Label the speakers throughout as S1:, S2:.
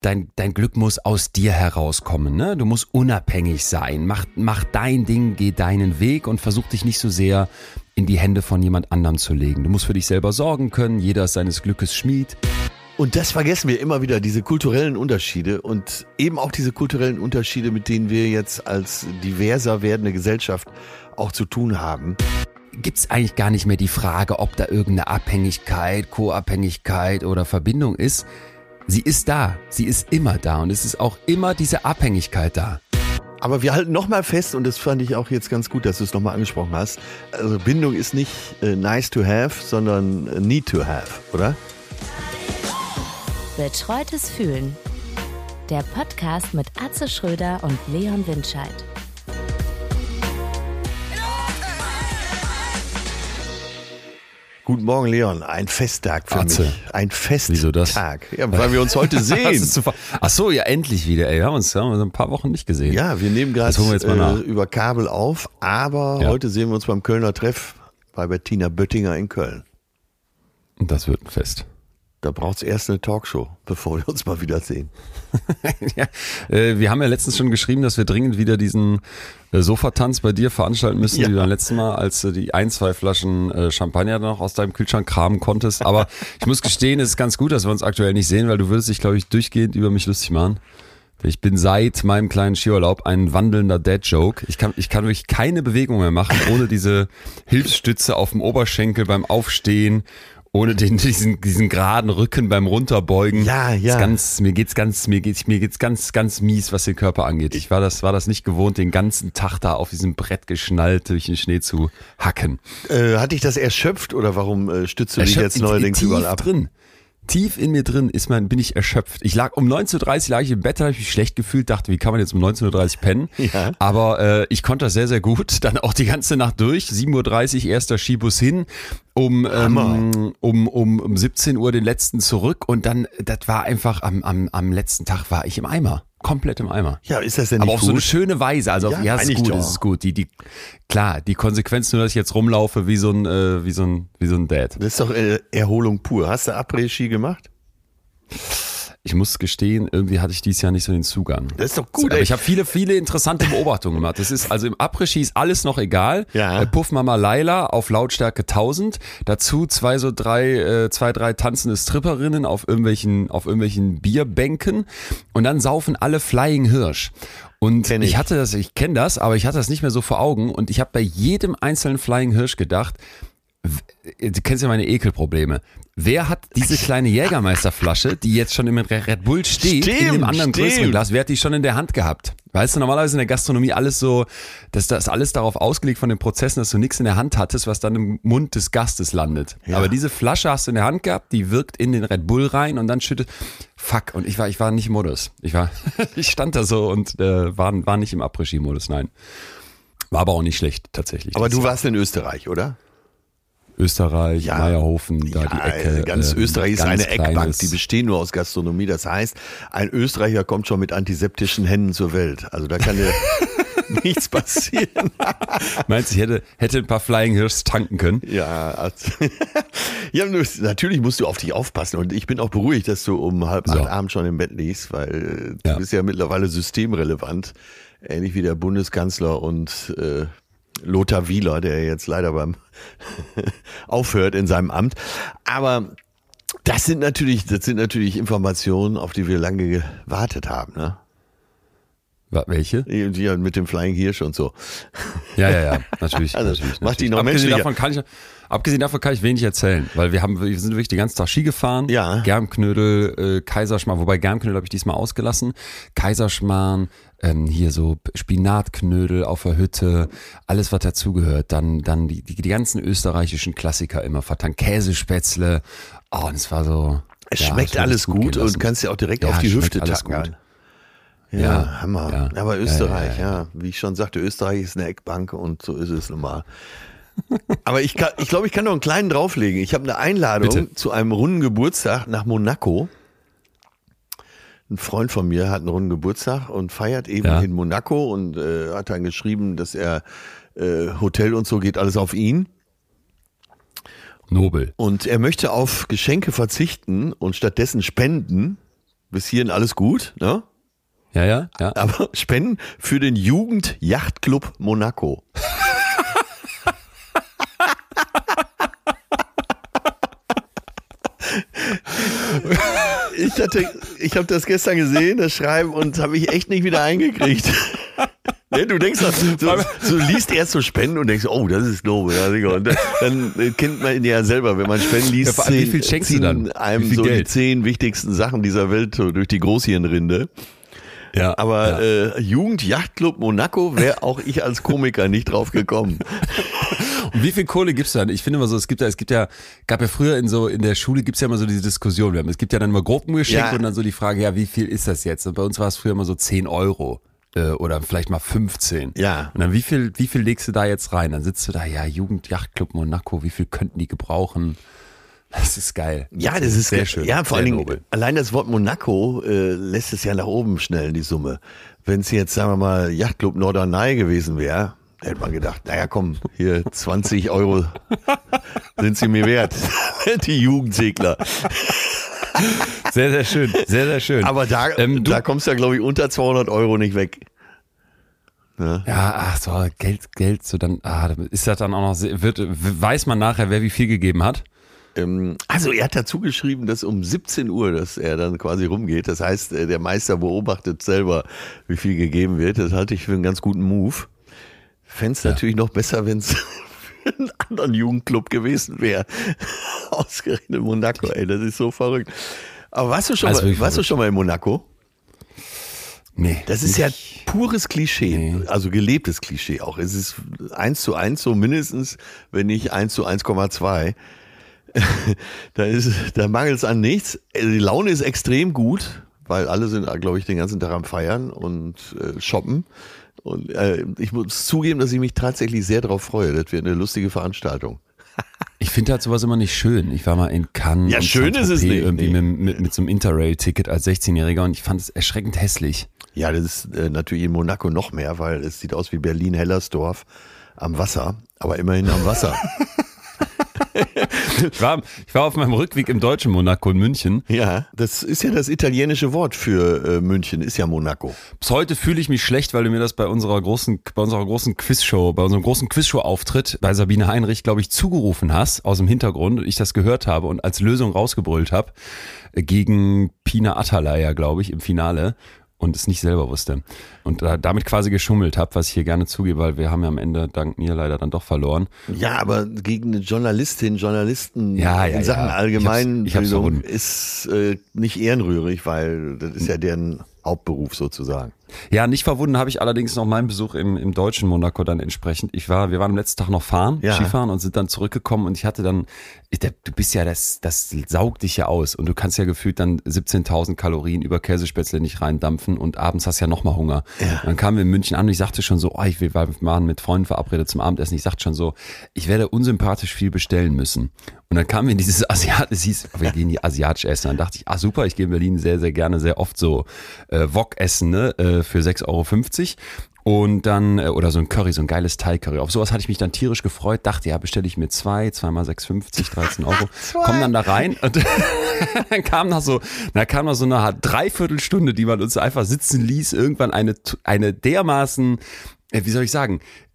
S1: dein, dein Glück muss aus dir herauskommen. Ne? Du musst unabhängig sein. Mach, mach dein Ding, geh deinen Weg und versuch dich nicht so sehr in die Hände von jemand anderem zu legen. Du musst für dich selber sorgen können. Jeder ist seines Glückes Schmied.
S2: Und das vergessen wir immer wieder, diese kulturellen Unterschiede und eben auch diese kulturellen Unterschiede, mit denen wir jetzt als diverser werdende Gesellschaft auch zu tun haben.
S1: Gibt es eigentlich gar nicht mehr die Frage, ob da irgendeine Abhängigkeit, Co-Abhängigkeit oder Verbindung ist. Sie ist da, sie ist immer da und es ist auch immer diese Abhängigkeit da.
S2: Aber wir halten nochmal fest, und das fand ich auch jetzt ganz gut, dass du es nochmal angesprochen hast, also Bindung ist nicht äh, nice to have, sondern äh, need to have, oder?
S3: Betreutes Fühlen. Der Podcast mit Atze Schröder und Leon Windscheid.
S2: Guten Morgen, Leon. Ein Festtag für
S1: Atze.
S2: mich. Ein Festtag.
S1: Wieso das?
S2: Ja, weil wir uns heute sehen.
S1: Ach so, ja, endlich wieder. Ey, wir haben uns, haben uns ein paar Wochen nicht gesehen.
S2: Ja, wir nehmen gerade
S1: wir
S2: äh, über Kabel auf, aber
S1: Ja.
S2: heute sehen wir uns beim Kölner Treff bei Bettina Böttinger in Köln.
S1: Und das wird ein Fest.
S2: Da braucht's erst eine Talkshow, bevor wir uns mal wiedersehen.
S1: ja, äh, wir haben ja letztens schon geschrieben, dass wir dringend wieder diesen äh, Sofatanz bei dir veranstalten müssen,
S2: Ja.
S1: wie beim letzten Mal, als du die ein, zwei Flaschen äh, Champagner noch aus deinem Kühlschrank kramen konntest. Aber ich muss gestehen, es ist ganz gut, dass wir uns aktuell nicht sehen, weil du würdest dich, glaube ich, durchgehend über mich lustig machen. Ich bin seit meinem kleinen Skiurlaub ein wandelnder Dad-Joke. Ich kann, ich kann wirklich keine Bewegung mehr machen, ohne diese Hilfsstütze auf dem Oberschenkel beim Aufstehen, ohne den, diesen, diesen geraden Rücken beim Runterbeugen.
S2: Ja, ja.
S1: ist ganz, mir geht's ganz, mir geht's, mir geht's ganz, ganz mies, was den Körper angeht. Ich war das, war das nicht gewohnt, den ganzen Tag da auf diesem Brett geschnallt durch den Schnee zu hacken.
S2: Äh, hat dich das erschöpft oder warum äh, stützt du dich jetzt neuerdings überall ab?
S1: drin. Tief in mir drin ist mein, bin ich erschöpft. Ich lag um 19.30 Uhr lag ich im Bett, habe ich mich schlecht gefühlt, dachte, wie kann man jetzt um 19.30 Uhr pennen?
S2: Ja.
S1: Aber äh, ich konnte das sehr, sehr gut. Dann auch die ganze Nacht durch. 7.30 Uhr erster Skibus hin, um, ähm, um, um, um 17 Uhr den letzten zurück und dann, das war einfach am, am, am letzten Tag war ich im Eimer. Komplett im Eimer.
S2: Ja, ist das denn
S1: Aber auf so eine
S2: gut?
S1: schöne Weise. Also
S2: Ja,
S1: ja, ist gut,
S2: doch.
S1: es ist gut. Die, die, klar, die Konsequenz nur, dass ich jetzt rumlaufe wie so ein, äh, wie so ein, wie so ein Dad.
S2: Das ist doch äh, Erholung pur. Hast du Après-Ski gemacht?
S1: Ich muss gestehen, irgendwie hatte ich dieses Jahr nicht so den Zugang.
S2: Das ist doch gut,
S1: Aber ich habe viele, viele interessante Beobachtungen gemacht. Das ist also im Après-Ski ist alles noch egal.
S2: Ja.
S1: Äh, Puff Mama Laila auf Lautstärke 1000. Dazu zwei so drei, äh, zwei drei tanzende Stripperinnen auf irgendwelchen, auf irgendwelchen Bierbänken. Und dann saufen alle Flying Hirsch. Und ich.
S2: ich.
S1: hatte das, ich kenne das, aber ich hatte das nicht mehr so vor Augen. Und ich habe bei jedem einzelnen Flying Hirsch gedacht, du kennst ja meine Ekelprobleme. Wer hat diese kleine Jägermeisterflasche, die jetzt schon im Red Bull steht, in dem
S2: Stimmt,
S1: anderen größeren
S2: stimmt.
S1: Glas, wer hat die schon in der Hand gehabt? Weißt du, normalerweise in der Gastronomie alles so, dass das alles darauf ausgelegt von den Prozessen, dass du nichts in der Hand hattest, was dann im Mund des Gastes landet.
S2: Ja.
S1: Aber diese Flasche hast du in der Hand gehabt, die wirkt in den Red Bull rein und dann schüttet, fuck, und ich war, ich war nicht im Modus. Ich war, ich stand da so und äh, war, war nicht im Après-Ski-Modus, nein. War aber auch nicht schlecht, tatsächlich.
S2: Aber du warst in Österreich, oder?
S1: Österreich,
S2: Ja.
S1: Meierhofen, da die
S2: Ja,
S1: Ecke.
S2: ganz
S1: ähm,
S2: Österreich ist
S1: ganz
S2: eine Eckbank, die bestehen nur aus Gastronomie. Das heißt, ein Österreicher kommt schon mit antiseptischen Händen zur Welt. Also da kann dir nichts passieren.
S1: Meinst du, ich hätte, hätte ein paar Flying Hirschs tanken können?
S2: Ja, also, ja, natürlich musst du auf dich aufpassen. Und ich bin auch beruhigt, dass du um halb
S1: So.
S2: acht abends schon im Bett liegst, weil äh,
S1: Ja.
S2: du bist ja mittlerweile systemrelevant. Ähnlich wie der Bundeskanzler und äh, Lothar Wieler, der jetzt leider beim aufhört in seinem Amt. Aber das sind natürlich, das sind natürlich Informationen, auf die wir lange gewartet haben, ne?
S1: Welche?
S2: Die, die mit dem Flying Hirsch und so.
S1: Ja, ja, ja, natürlich.
S2: Also,
S1: natürlich,
S2: macht die noch
S1: abgesehen davon, kann ich, abgesehen davon kann ich wenig erzählen, weil wir haben, wir sind wirklich den ganzen Tag Ski gefahren.
S2: Ja.
S1: Germknödel, äh, Kaiserschmarrn, wobei Germknödel habe ich diesmal ausgelassen. Kaiserschmarrn, ähm, hier so Spinatknödel auf der Hütte, alles was dazugehört. Dann, dann die, die, die ganzen österreichischen Klassiker immer vertankt. Käsespätzle. Oh, und es war so.
S2: Es
S1: ja,
S2: schmeckt alles
S1: gut
S2: gut und kannst ja auch direkt
S1: Ja,
S2: auf die Hüfte tacken.
S1: gut.
S2: Ja,
S1: Ja,
S2: Hammer.
S1: ja.
S2: Aber Österreich,
S1: ja,
S2: ja, wie ich schon sagte, Österreich ist eine Eckbank und so ist es nun mal. Aber ich glaube, ich, glaub, ich kann noch einen kleinen drauflegen. Ich habe eine Einladung
S1: Bitte.
S2: zu einem runden Geburtstag nach Monaco. Ein Freund von mir hat einen runden Geburtstag und feiert eben
S1: Ja.
S2: in Monaco und äh, hat dann geschrieben, dass er äh, Hotel und so geht alles auf ihn.
S1: Nobel.
S2: Und er möchte auf Geschenke verzichten und stattdessen spenden. bis hierhin alles gut, ne?
S1: Ja, ja, ja.
S2: Aber Spenden für den Jugendjachtclub Monaco. Ich hatte, ich habe das gestern gesehen, das Schreiben, und habe ich echt nicht wieder eingekriegt. Ne, du denkst, du, du liest erst so Spenden und denkst, oh, das ist. Ja, und dann, dann kennt man ja selber, wenn man Spenden liest,
S1: Ja, allem, wie viel schenkst du dann?
S2: einem
S1: Wie viel
S2: so die
S1: Geld?
S2: zehn wichtigsten Sachen dieser Welt so durch die Großhirnrinde.
S1: ja.
S2: Aber äh, Jugendjachtclub Monaco wäre auch ich als Komiker nicht drauf gekommen.
S1: Wie viel Kohle gibt's dann? Ich finde immer so, es gibt ja, es gibt ja, gab ja früher in so, in der Schule gibt's ja immer so diese Diskussion. Wir haben, es gibt ja dann immer Gruppengeschenke
S2: Ja.
S1: und dann so die Frage, ja, wie viel ist das jetzt? Und bei uns war es früher immer so 10 Euro. äh, Oder vielleicht mal 15.
S2: Ja.
S1: Und dann wie viel, wie viel legst du da jetzt rein? Dann sitzt du da, ja, Jugendjachtclub Monaco, wie viel könnten die gebrauchen? Das ist geil.
S2: Ja, das ist
S1: sehr schön.
S2: Ja, vor allen Dingen, allein das Wort Monaco äh, lässt es ja nach oben schnell die Summe. Wenn es jetzt, sagen wir mal, Yachtclub Norderney gewesen wäre, hätte man gedacht, naja, komm, hier 20 Euro sind sie mir wert. die Jugendsegler.
S1: Sehr, sehr schön. Sehr, sehr schön.
S2: Aber da,
S1: Ähm,
S2: da kommst du ja, glaube ich, unter 200 Euro nicht weg.
S1: Ja, ach so, Geld, Geld, so dann, ah, ist das dann auch noch, wird, weiß man nachher, wer wie viel gegeben hat?
S2: Ähm, also er hat dazu geschrieben, dass um 17 Uhr, dass er dann quasi rumgeht. Das heißt, äh, der Meister beobachtet selber, wie viel gegeben wird. Das halte ich für einen ganz guten Move. Fände es natürlich noch besser, wenn es für einen anderen Jugendclub gewesen wäre. Ausgerechnet Monaco, ey, das ist so verrückt. Aber warst du schon,
S1: Also
S2: mal, warst du schon mal in Monaco?
S1: Nee.
S2: Das ist ja pures Klischee,
S1: Nee.
S2: also gelebtes Klischee auch. Es ist eins zu eins so mindestens, wenn nicht eins zu 1,2. da ist, da mangelt es an nichts. Also Die Laune ist extrem gut, weil alle sind, glaube ich, den ganzen Tag am Feiern und äh, shoppen. Und äh, ich muss zugeben, dass ich mich tatsächlich sehr darauf freue. Das wird eine lustige Veranstaltung.
S1: Ich finde halt sowas immer nicht schön. Ich war mal in Cannes.
S2: Ja, schön ist es nicht,
S1: Irgendwie
S2: nee.
S1: mit, mit, mit so einem Interrail-Ticket als 16-Jähriger und ich fand es erschreckend hässlich.
S2: Ja, das ist äh, natürlich in Monaco noch mehr, weil es sieht aus wie Berlin-Hellersdorf am Wasser, aber immerhin am Wasser.
S1: Ich war, ich war auf meinem Rückweg im deutschen Monaco in München.
S2: Ja, das ist ja das italienische Wort für äh, München, ist ja Monaco.
S1: Bis heute fühle ich mich schlecht, weil du mir das bei unserer großen, bei unserer großen Quizshow, bei unserem großen Quizshow-Auftritt bei Sabine Heinrich, glaube ich, zugerufen hast aus dem Hintergrund und ich das gehört habe und als Lösung rausgebrüllt habe äh, gegen Pina Atalaya, glaube ich, im Finale und es nicht selber wusste. Und da, damit quasi geschummelt habe, was ich hier gerne zugebe, weil wir haben ja am Ende dank mir leider dann doch verloren.
S2: Ja, aber gegen eine Journalistin, Journalisten
S1: Ja, ja,
S2: in Sachen
S1: ja.
S2: allgemeinen
S1: Ich hab's- ich hab's
S2: ist äh, nicht ehrenrührig, weil das ist ja deren Hauptberuf sozusagen.
S1: Ja, nicht verwunden habe ich allerdings noch meinen Besuch im, im deutschen Monaco dann entsprechend. Ich war, wir waren am letzten Tag noch fahren,
S2: Ja.
S1: Skifahren und sind dann zurückgekommen und ich hatte dann, ich, der, du bist ja, das, das saugt dich ja aus und du kannst ja gefühlt dann 17.000 Kalorien über Käsespätzle nicht reindampfen und abends hast ja nochmal Hunger.
S2: Ja.
S1: Dann kamen wir in München an und ich sagte schon so, oh, ich will, wir waren mit Freunden verabredet zum Abendessen. Ich sagte schon so, ich werde unsympathisch viel bestellen müssen. Und dann kamen wir in dieses Asiat, es hieß, wir gehen die asiatisch essen. Dann dachte ich, ah super, ich gehe in Berlin sehr, sehr gerne, sehr oft so äh, Wok essen, ne, äh, für 6,50 Euro. Und dann, äh, oder so ein Curry, so ein geiles Thai-Curry. Auf sowas hatte ich mich dann tierisch gefreut, dachte, ja, bestelle ich mir zwei, zweimal 6,50, 13 Euro. Komm dann da rein und dann kam noch so, da kam noch so eine Dreiviertelstunde, die man uns einfach sitzen ließ, irgendwann eine, eine dermaßen äh, wie soll ich sagen, äh, äh,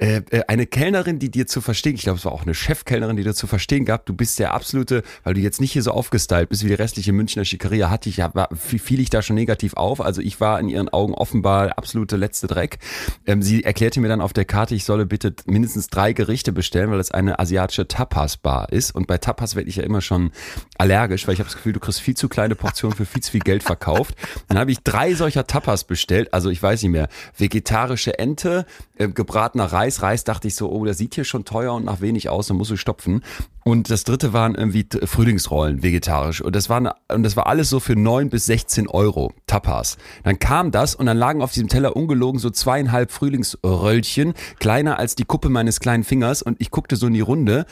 S1: eine Kellnerin, die dir zu verstehen, ich glaube, es war auch eine Chefkellnerin, die dir zu verstehen gab, du bist der absolute, weil du jetzt nicht hier so aufgestylt bist wie die restliche Münchner Schickeria, hatte ich, ja, fiel ich da schon negativ auf. Also ich war in ihren Augen offenbar absolute letzte Dreck. Ähm, sie erklärte mir dann auf der Karte, ich solle bitte mindestens drei Gerichte bestellen, weil es eine asiatische Tapas-Bar ist. Und bei Tapas werde ich ja immer schon allergisch, weil ich habe das Gefühl, du kriegst viel zu kleine Portionen für viel zu viel Geld verkauft. Dann habe ich drei solcher Tapas bestellt, also ich weiß nicht mehr, vegetarische Ente, äh, gebratener Reis. Reis dachte ich so, oh, das sieht hier schon teuer und nach wenig aus, dann muss ich stopfen. Und das dritte waren irgendwie Frühlingsrollen, vegetarisch. Und das, waren, und das war alles so für neun bis 16 Euro, Tapas. Dann kam das und dann lagen auf diesem Teller ungelogen so zweieinhalb Frühlingsröllchen, kleiner als die Kuppe meines kleinen Fingers. Und ich guckte so in die Runde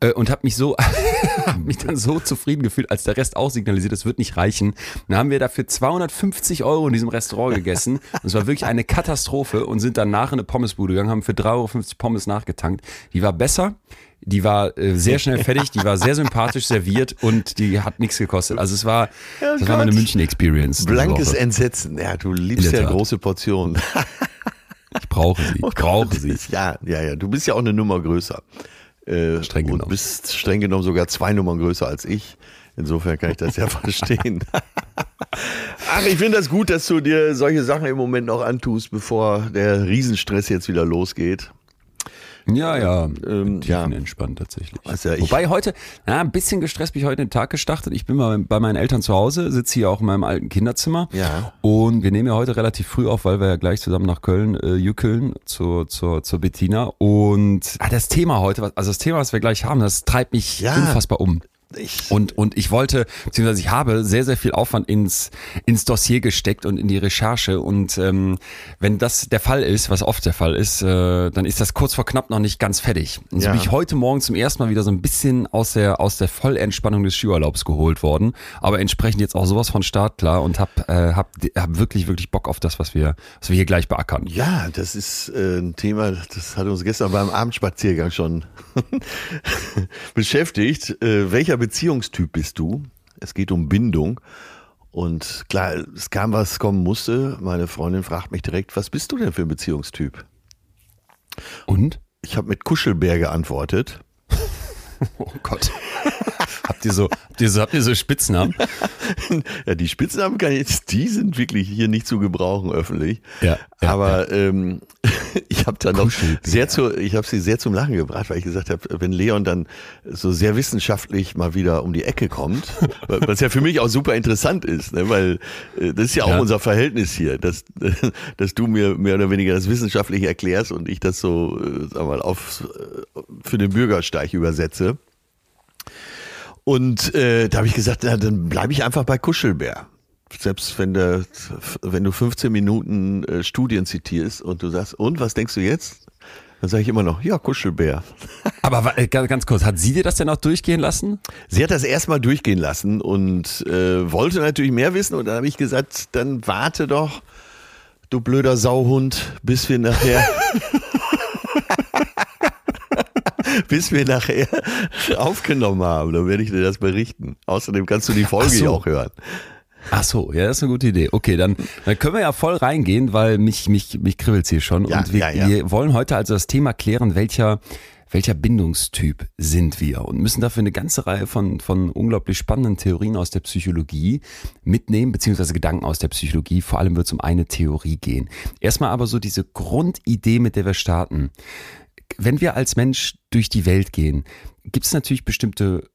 S1: äh, und habe mich so, hab mich dann so zufrieden gefühlt, als der Rest auch signalisiert, es wird nicht reichen. Dann haben wir dafür 250 Euro in diesem Restaurant gegessen. Und es war wirklich eine Katastrophe und sind danach in eine Pommesbude gegangen, haben für 3,50 Euro Pommes nachgetankt. Die war besser. Die war äh, sehr schnell fertig, die war sehr sympathisch serviert und die hat nichts gekostet. Also es war,
S2: Ja,
S1: das war meine. München-Experience.
S2: Blankes. Entsetzen. Ja, du liebst ja
S1: Tat.
S2: große Portionen.
S1: Ich brauche sie. Ich brauche sie.
S2: Ja, ja, ja. Du bist ja auch eine Nummer größer. Äh,
S1: Streng
S2: und
S1: genommen.
S2: bist streng genommen sogar zwei Nummern größer als ich. Insofern kann ich das ja verstehen. Ach, ich finde das gut, dass du dir solche Sachen im Moment noch antust, bevor der Riesenstress jetzt wieder losgeht.
S1: Ja, ja.
S2: Ähm, ja.
S1: entspannt tatsächlich.
S2: Ich-
S1: Wobei heute, ja, ein bisschen gestresst bin ich heute den Tag gestartet. Ich bin mal bei meinen Eltern zu Hause, sitze hier auch in meinem alten Kinderzimmer.
S2: Ja.
S1: Und wir nehmen ja heute relativ früh auf, weil wir ja gleich zusammen nach Köln äh, jückeln zur, zur, zur Bettina. Und ah, das Thema heute, was- also das Thema, was wir gleich haben, das treibt mich
S2: Ja.
S1: unfassbar um.
S2: Ich,
S1: Und, und ich wollte, beziehungsweise ich habe sehr, sehr viel Aufwand ins, ins Dossier gesteckt und in die Recherche. Und ähm, wenn das der Fall ist, was oft der Fall ist, äh, dann ist das kurz vor knapp noch nicht ganz fertig. Und so
S2: Ja.
S1: bin ich heute Morgen zum ersten Mal wieder so ein bisschen aus der, aus der Vollentspannung des Skiurlaubs geholt worden. Aber entsprechend jetzt auch sowas von Start klar und hab, äh, hab, hab wirklich, wirklich Bock auf das, was wir, was wir hier gleich beackern.
S2: ja, das ist äh, ein Thema, das hat uns gestern beim Abendspaziergang schon beschäftigt. Äh, welcher Beziehungstyp bist du? Es geht um Bindung. Und klar, es kam, was kommen musste. Meine Freundin fragt mich direkt, was bist du denn für ein Beziehungstyp?
S1: Und?
S2: Ich habe mit Kuschelbär geantwortet.
S1: Oh Gott. habt ihr so, habt ihr so, habt ihr so Spitznamen?
S2: Ja, die Spitznamen kann ich, die sind wirklich hier nicht zu gebrauchen öffentlich.
S1: Ja, ja,
S2: Aber Ähm, ich habe dann noch sehr zu, ich habe sie sehr zum Lachen gebracht, weil ich gesagt habe, wenn Leon dann so sehr wissenschaftlich mal wieder um die Ecke kommt, was ja für mich auch super interessant ist, ne, weil äh, das ist ja auch
S1: Ja.
S2: unser Verhältnis hier, dass, dass du mir mehr oder weniger das wissenschaftlich erklärst und ich das so, äh, sag mal, auf, äh, für den Bürgersteig übersetze. Und äh, da habe ich gesagt, na, dann bleibe ich einfach bei Kuschelbär. Selbst wenn, der, wenn du 15 Minuten äh, Studien zitierst und du sagst, und was denkst du jetzt? Dann sage ich immer noch, ja, Kuschelbär.
S1: Aber äh, ganz ganz kurz, hat sie dir das denn auch durchgehen lassen?
S2: Sie hat das erstmal durchgehen lassen und äh, wollte natürlich mehr wissen. Und dann habe ich gesagt, dann warte doch, du blöder Sauhund, bis wir nachher. bis wir nachher aufgenommen haben. Dann werde ich dir das berichten. Außerdem kannst du die Folge
S1: so.
S2: auch hören.
S1: Ach so, ja, das ist eine gute Idee. Okay, dann, dann können wir ja voll reingehen, weil mich, mich, mich kribbelt's hier schon.
S2: Ja,
S1: und wir,
S2: ja, ja.
S1: wir wollen heute also das Thema klären, welcher, welcher Bindungstyp sind wir und müssen dafür eine ganze Reihe von, von unglaublich spannenden Theorien aus der Psychologie mitnehmen, beziehungsweise Gedanken aus der Psychologie. Vor allem wird es um eine Theorie gehen. Erstmal aber so diese Grundidee, mit der wir starten wenn wir als Mensch durch die Welt gehen, gibt es natürlich bestimmte,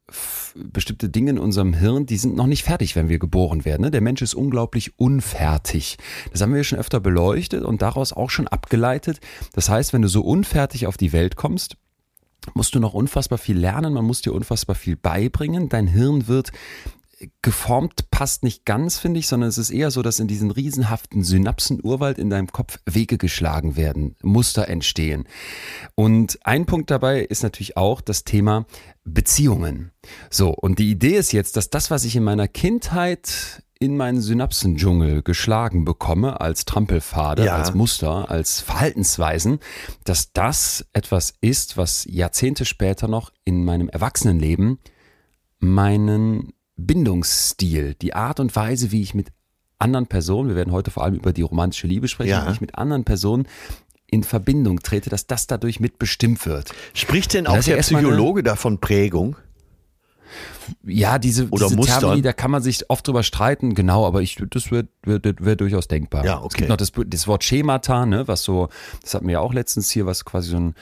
S1: bestimmte Dinge in unserem Hirn, die sind noch nicht fertig, wenn wir geboren werden. Ne? Der Mensch ist unglaublich unfertig. Das haben wir schon öfter beleuchtet und daraus auch schon abgeleitet. Das heißt, wenn du so unfertig auf die Welt kommst, musst du noch unfassbar viel lernen, man muss dir unfassbar viel beibringen. Dein Hirn wird geformt passt nicht ganz, finde ich, sondern es ist eher so, dass in diesen riesenhaften Synapsenurwald in deinem Kopf Wege geschlagen werden, Muster entstehen. Und ein Punkt dabei ist natürlich auch das Thema Beziehungen. So, und die Idee ist jetzt, dass das, was ich in meiner Kindheit in meinen Synapsendschungel geschlagen bekomme, als Trampelpfade,
S2: Ja.
S1: als Muster, als Verhaltensweisen, dass das etwas ist, was Jahrzehnte später noch in meinem Erwachsenenleben meinen Bindungsstil, die Art und Weise, wie ich mit anderen Personen, wir werden heute vor allem über die romantische Liebe sprechen,
S2: Ja.
S1: wie ich mit anderen Personen in Verbindung trete, dass das dadurch mitbestimmt wird.
S2: Spricht denn auch der
S1: erstmal eine-
S2: Psychologe davon Prägung?
S1: Ja, diese,
S2: Oder
S1: diese
S2: Mustern?
S1: Termini, da kann man sich oft drüber streiten, genau, aber ich, das wäre wär, wär durchaus denkbar.
S2: Ja,
S1: Es
S2: okay.
S1: gibt noch das, das Wort Schemata, ne, was so, das hatten wir ja auch letztens hier, was quasi so ein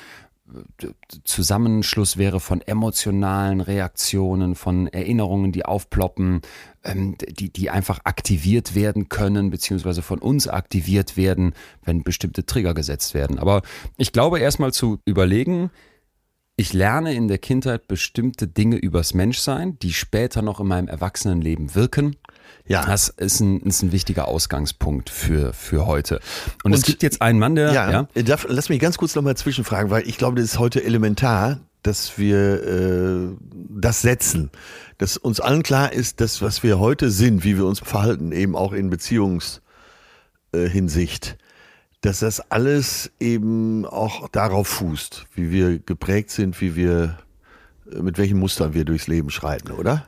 S1: Zusammenschluss wäre von emotionalen Reaktionen, von Erinnerungen, die aufploppen, ähm, die, die einfach aktiviert werden können, beziehungsweise von uns aktiviert werden, wenn bestimmte Trigger gesetzt werden. Aber ich glaube, erstmal zu überlegen, ich lerne in der Kindheit bestimmte Dinge übers Menschsein, die später noch in meinem Erwachsenenleben wirken.
S2: Ja.
S1: Das ist ein, ist ein wichtiger Ausgangspunkt für, für heute. Und, es
S2: Und-
S1: gibt jetzt einen Mann, der,
S2: Ja,
S1: ja,
S2: äh, Darf, lass mich ganz kurz nochmal zwischenfragen, weil ich glaube, das ist heute elementar, dass wir äh, das setzen. Dass uns allen klar ist, dass was wir heute sind, wie wir uns verhalten, eben auch in Beziehungshinsicht, äh, Hinsicht, dass das alles eben auch darauf fußt, wie wir geprägt sind, wie wir mit welchen Mustern wir durchs Leben schreiten, oder?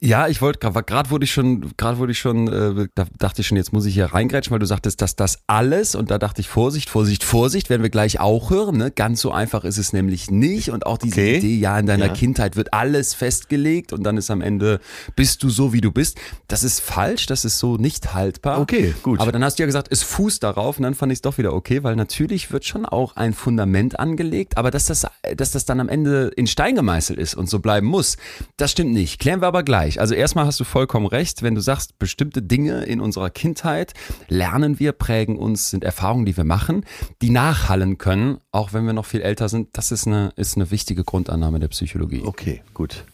S1: Ja, ich wollte gerade wurde ich schon, gerade wurde ich schon, äh, da dachte ich schon, jetzt muss ich hier reingrätschen, weil du sagtest, dass das alles und da dachte ich Vorsicht, Vorsicht, Vorsicht, werden wir gleich auch hören. Ne? Ganz so einfach ist es nämlich nicht und auch diese
S2: Okay.
S1: Idee, ja in deiner
S2: Ja.
S1: Kindheit wird alles festgelegt und dann ist am Ende bist du so wie du bist. Das ist falsch, das ist so nicht haltbar.
S2: Okay, gut.
S1: Aber dann hast du ja gesagt, es fußt darauf und dann fand ich es doch wieder okay, weil natürlich wird schon auch ein Fundament angelegt, aber dass das, dass das dann am Ende in Stein gemeißelt ist und so bleiben muss, das stimmt nicht. Klären wir aber gleich. Also erstmal hast du vollkommen recht, wenn du sagst, bestimmte Dinge in unserer Kindheit lernen wir, prägen uns, sind Erfahrungen, die wir machen, die nachhallen können, auch wenn wir noch viel älter sind. Das ist eine, ist eine wichtige Grundannahme der Psychologie.
S2: Okay, gut.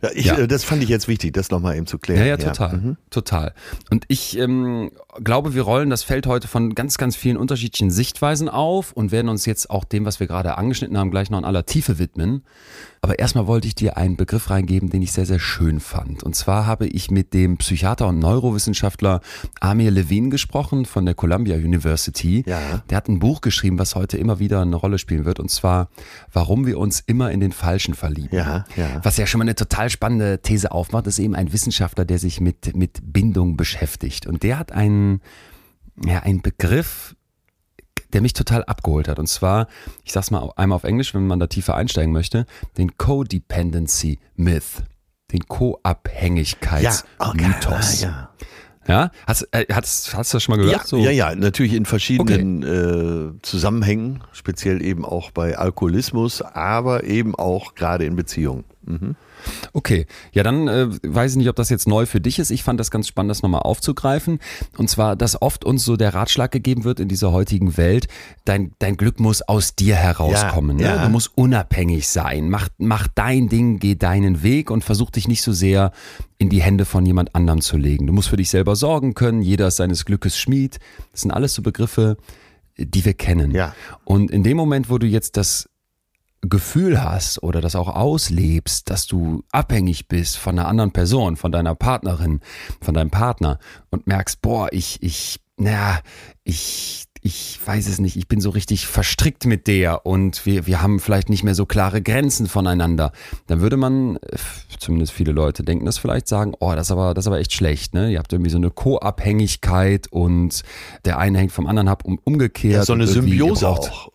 S2: Ja, ich,
S1: Ja.
S2: äh, Das fand ich jetzt wichtig, das nochmal eben zu klären.
S1: Ja, ja, total. Total. Und ich ähm, glaube, wir rollen das Feld heute von ganz, ganz vielen unterschiedlichen Sichtweisen auf und werden uns jetzt auch dem, was wir gerade angeschnitten haben, gleich noch in aller Tiefe widmen. Aber erstmal wollte ich dir einen Begriff reingeben, den ich sehr, sehr schön fand. Und zwar habe ich mit dem Psychiater und Neurowissenschaftler Amir Levine gesprochen von der Columbia University.
S2: Ja.
S1: Der hat ein Buch geschrieben, was heute immer wieder eine Rolle spielen wird. Und zwar, warum wir uns immer in den Falschen verlieben.
S2: Ja, ja.
S1: Was ja schon mal eine total spannende These aufmacht, ist eben ein Wissenschaftler, der sich mit, mit Bindung beschäftigt. Und der hat einen, ja, einen Begriff, der mich total abgeholt hat. Und zwar, ich sag's mal einmal auf Englisch, wenn man da tiefer einsteigen möchte, den Codependency Myth. Den Co-Abhängigkeitsmythos.
S2: ah, ja.
S1: Ja, hast, äh, hast, hast du das schon mal
S2: Ja,
S1: gehört? so?
S2: ja, ja, natürlich in verschiedenen äh, Zusammenhängen, speziell eben auch bei Alkoholismus, aber eben auch gerade in Beziehungen.
S1: Okay, ja, dann äh, weiß ich nicht, ob das jetzt neu für dich ist. Ich fand das ganz spannend, das nochmal aufzugreifen. Und zwar, dass oft uns so der Ratschlag gegeben wird in dieser heutigen Welt, dein, dein Glück muss aus dir herauskommen.
S2: Ja,
S1: ne?
S2: ja.
S1: Du musst unabhängig sein. Mach, mach dein Ding, geh deinen Weg und versuch dich nicht so sehr in die Hände von jemand anderem zu legen. Du musst für dich selber sorgen können. Jeder ist seines Glückes Schmied. Das sind alles so Begriffe, die wir kennen.
S2: Ja.
S1: Und in dem Moment, wo du jetzt das Gefühl hast oder das auch auslebst, dass du abhängig bist von einer anderen Person, von deiner Partnerin, von deinem Partner und merkst, boah, ich, ich, na, ich, ich weiß es nicht, ich bin so richtig verstrickt mit der und wir, wir haben vielleicht nicht mehr so klare Grenzen voneinander, dann würde man, äh, zumindest viele Leute denken das vielleicht, sagen, oh, das ist aber, das ist aber echt schlecht, ne? Ihr habt irgendwie so eine Co-Abhängigkeit und der eine hängt vom anderen ab, um, umgekehrt.
S2: Ja, so eine
S1: und
S2: Symbiose auch.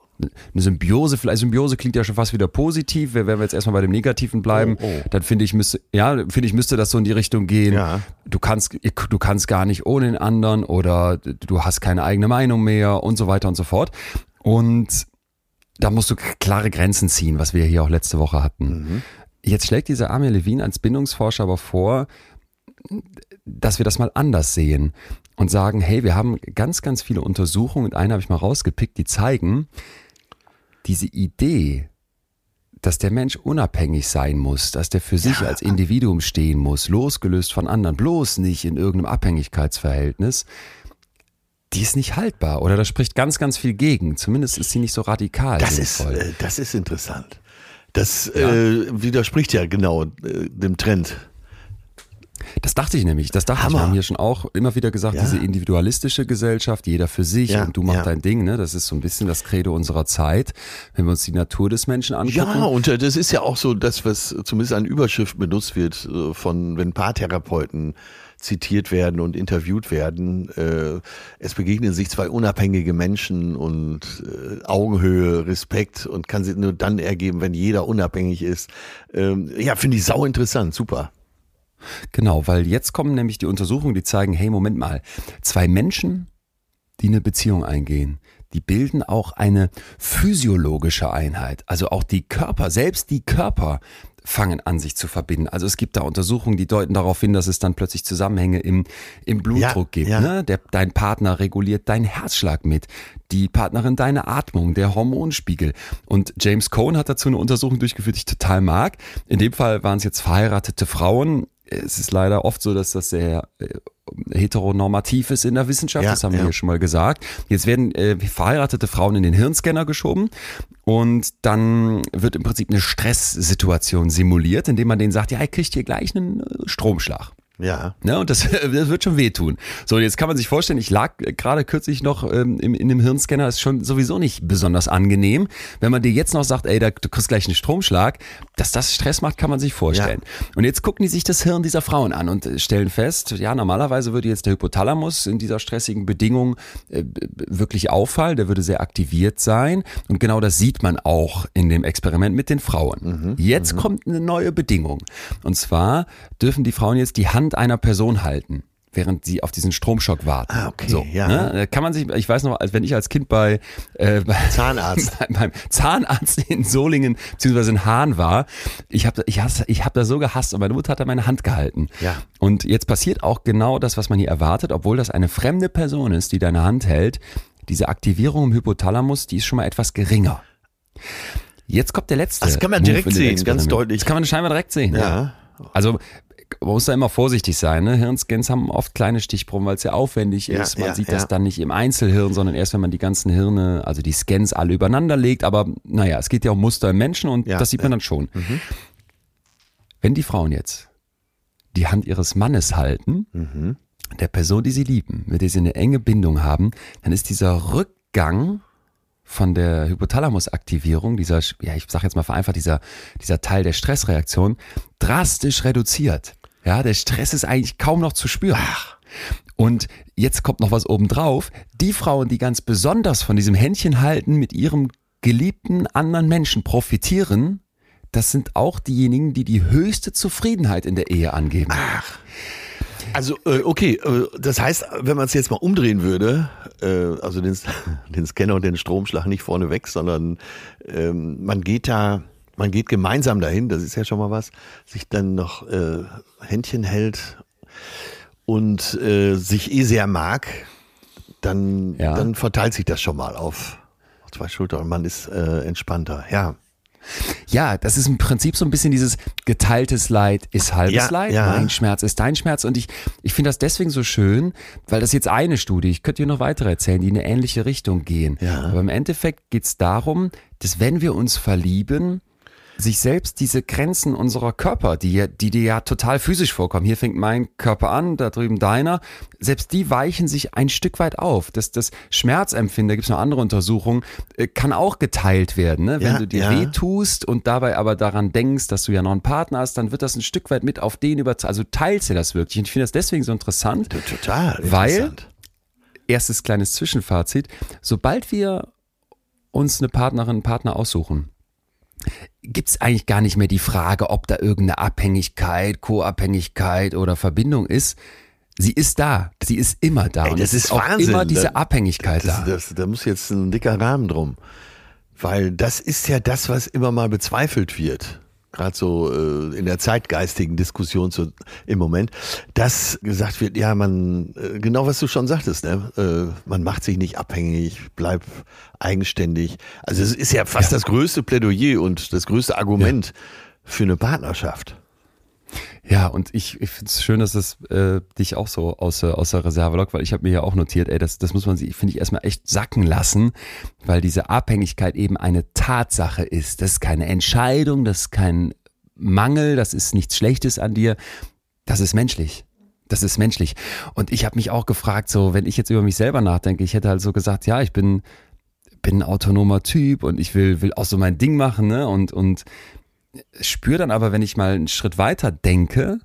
S1: Eine Symbiose, vielleicht Symbiose klingt ja schon fast wieder positiv. Wenn wir jetzt erstmal bei dem Negativen bleiben,
S2: Oh, oh.
S1: dann finde ich müsste, ja, finde ich müsste das so in die Richtung gehen.
S2: Ja.
S1: Du kannst, du kannst gar nicht ohne den anderen oder du hast keine eigene Meinung mehr und so weiter und so fort. Und da musst du klare Grenzen ziehen, was wir hier auch letzte Woche hatten. Jetzt schlägt dieser Amir Levine als Bindungsforscher aber vor, dass wir das mal anders sehen und sagen, hey, wir haben ganz, ganz viele Untersuchungen und eine habe ich mal rausgepickt, die zeigen, diese Idee, dass der Mensch unabhängig sein muss, dass der für sich als Individuum stehen muss, losgelöst von anderen, bloß nicht in irgendeinem Abhängigkeitsverhältnis, die ist nicht haltbar oder da spricht ganz, ganz viel gegen. Zumindest ist sie nicht so radikal.
S2: Das ist,
S1: sinnvoll.
S2: äh, das ist interessant. Das äh, widerspricht ja genau äh, dem Trend.
S1: Das dachte ich nämlich. Das dachte ich.
S2: Hammer.
S1: Wir haben hier schon auch immer wieder gesagt,
S2: Ja.
S1: diese individualistische Gesellschaft, jeder für sich
S2: Ja,
S1: und du machst
S2: ja.
S1: dein Ding. Ne? Das ist so ein bisschen das Credo unserer Zeit. Wenn wir uns die Natur des Menschen angucken.
S2: Ja, und äh, das ist ja auch so das, was zumindest an Überschrift benutzt wird, äh, von wenn Paartherapeuten zitiert werden und interviewt werden. Äh, es begegnen sich zwei unabhängige Menschen und Augenhöhe, Respekt und kann sich nur dann ergeben, wenn jeder unabhängig ist. Ähm, ja, finde ich sau interessant, super.
S1: Genau, weil jetzt kommen nämlich die Untersuchungen, die zeigen, hey, Moment mal, zwei Menschen, die eine Beziehung eingehen, die bilden auch eine physiologische Einheit. Also auch die Körper, selbst die Körper fangen an, sich zu verbinden. Also es gibt da Untersuchungen, die deuten darauf hin, dass es dann plötzlich Zusammenhänge im, im Blutdruck
S2: Ja,
S1: gibt.
S2: ja.
S1: Ne? Der, dein Partner reguliert deinen Herzschlag mit, die Partnerin deine Atmung, der Hormonspiegel. Und James Cohn hat dazu eine Untersuchung durchgeführt, die ich total mag. In dem Fall waren es jetzt verheiratete Frauen. Es ist leider oft so, dass das sehr äh, heteronormativ ist in der Wissenschaft.
S2: Ja,
S1: das haben wir
S2: ja.
S1: hier schon mal gesagt. Jetzt werden äh, verheiratete Frauen in den Hirnscanner geschoben und dann wird im Prinzip eine Stresssituation simuliert, indem man denen sagt, ja, ihr kriegt hier gleich einen äh, Stromschlag.
S2: Ja.
S1: Ne, und das, das wird schon wehtun. So, jetzt kann man sich vorstellen, ich lag gerade kürzlich noch ähm, im, in dem Hirnscanner, ist schon sowieso nicht besonders angenehm. Wenn man dir jetzt noch sagt, ey, da, du kriegst gleich einen Stromschlag, dass das Stress macht, kann man sich vorstellen. Ja. Und jetzt gucken die sich das Hirn dieser Frauen an und stellen fest, ja, normalerweise würde jetzt der Hypothalamus in dieser stressigen Bedingung äh, wirklich auffallen, der würde sehr aktiviert sein. Und genau das sieht man auch in dem Experiment mit den Frauen. Mhm. Jetzt mhm. kommt eine neue Bedingung. Und zwar dürfen die Frauen jetzt die Hand Hand einer Person halten während sie auf diesen Stromschock warten.
S2: Ah, okay, so, ja.
S1: Ne? Kann man sich, ich weiß noch, als wenn ich als Kind bei, äh, bei
S2: Zahnarzt
S1: beim Zahnarzt in Solingen beziehungsweise in Hahn war, ich habe ich hasse, ich hab da so gehasst und meine Mutter hat da meine Hand gehalten.
S2: Ja.
S1: Und jetzt passiert auch genau das, was man hier erwartet, obwohl das eine fremde Person ist, die deine Hand hält. Diese Aktivierung im Hypothalamus, die ist schon mal etwas geringer. Jetzt kommt der letzte.
S2: Das kann man direkt sehen, ganz deutlich.
S1: Das kann man scheinbar direkt sehen.
S2: Ja. ja.
S1: Also man muss da immer vorsichtig sein. Ne? Hirnscans haben oft kleine Stichproben, weil es sehr aufwendig ist. man
S2: ja,
S1: sieht
S2: ja.
S1: das dann nicht im Einzelhirn, sondern erst, wenn man die ganzen Hirne, also die Scans alle übereinander legt. Aber naja, es geht ja um Muster im Menschen und das sieht man dann schon.
S2: Mhm.
S1: Wenn die Frauen jetzt die Hand ihres Mannes halten,
S2: Mhm.
S1: der Person, die sie lieben, mit der sie eine enge Bindung haben, dann ist dieser Rückgang von der Hypothalamusaktivierung, dieser, ja, ich sage jetzt mal vereinfacht, dieser, dieser Teil der Stressreaktion, drastisch reduziert. Ja, der Stress ist eigentlich kaum noch zu spüren. Und jetzt kommt noch was obendrauf. Die Frauen, die ganz besonders von diesem Händchen halten, mit ihrem geliebten anderen Menschen profitieren, das sind auch diejenigen, die die höchste Zufriedenheit in der Ehe angeben.
S2: Ach. Also, äh, okay, äh, das heißt, wenn man es jetzt mal umdrehen würde, äh, also den, den Scanner und den Stromschlag nicht vorne weg, sondern ähm, man geht da, man geht gemeinsam dahin, das ist ja schon mal was, sich dann noch äh, Händchen hält und äh, sich eh sehr mag, dann,
S1: Ja.
S2: dann verteilt sich das schon mal auf, auf zwei Schultern und man ist äh, entspannter. Ja.
S1: Ja, das ist im Prinzip so ein bisschen dieses geteiltes Leid ist halbes
S2: Ja,
S1: Leid,
S2: ja.
S1: mein Schmerz ist dein Schmerz und ich, ich finde das deswegen so schön, weil das jetzt eine Studie, ich könnte dir noch weitere erzählen, die in eine ähnliche Richtung gehen.
S2: Ja.
S1: Aber im Endeffekt geht es darum, dass wenn wir uns verlieben, sich selbst diese Grenzen unserer Körper, die, die dir ja total physisch vorkommen, hier fängt mein Körper an, da drüben deiner, selbst die weichen sich ein Stück weit auf. Das, das Schmerzempfinden, da gibt es noch andere Untersuchungen, äh, kann auch geteilt werden. Ne? Wenn
S2: Ja,
S1: du dir
S2: ja.
S1: weh tust und dabei aber daran denkst, dass du ja noch einen Partner hast, dann wird das ein Stück weit mit auf den über, also teilst du das wirklich. Und ich finde das deswegen so interessant.
S2: Total.
S1: Weil-
S2: interessant.
S1: Erstes kleines Zwischenfazit. Sobald wir uns eine Partnerin, einen Partner aussuchen, gibt es eigentlich gar nicht mehr die Frage, ob da irgendeine Abhängigkeit, Co-Abhängigkeit oder Verbindung ist. Sie ist da. Sie ist immer da.
S2: Ey,
S1: Und
S2: das
S1: es
S2: ist
S1: auch
S2: Wahnsinn.
S1: immer diese
S2: Da-
S1: Abhängigkeit
S2: Das,
S1: da.
S2: das, da muss jetzt ein dicker Rahmen drum. Weil das ist ja das, was immer mal bezweifelt wird. Gerade so äh, in der zeitgeistigen Diskussion zu, im Moment, dass gesagt wird, ja, man, äh, genau was du schon sagtest, ne? äh, man macht sich nicht abhängig, bleibt eigenständig. Also es ist ja fast das größte Plädoyer und das größte Argument für eine Partnerschaft.
S1: Ja, und ich, ich finde es schön, dass es äh, dich auch so aus, aus der Reserve lockt, weil ich habe mir ja auch notiert, ey, das, das muss man sich, finde ich, erstmal echt sacken lassen, weil diese Abhängigkeit eben eine Tatsache ist. Das ist keine Entscheidung, das ist kein Mangel, das ist nichts Schlechtes an dir. Das ist menschlich. Das ist menschlich. Und ich habe mich auch gefragt, so, wenn ich jetzt über mich selber nachdenke, ich hätte halt so gesagt, ja, ich bin, bin ein autonomer Typ und ich will, will auch so mein Ding machen, ne? Und, und spüre dann aber, wenn ich mal einen Schritt weiter denke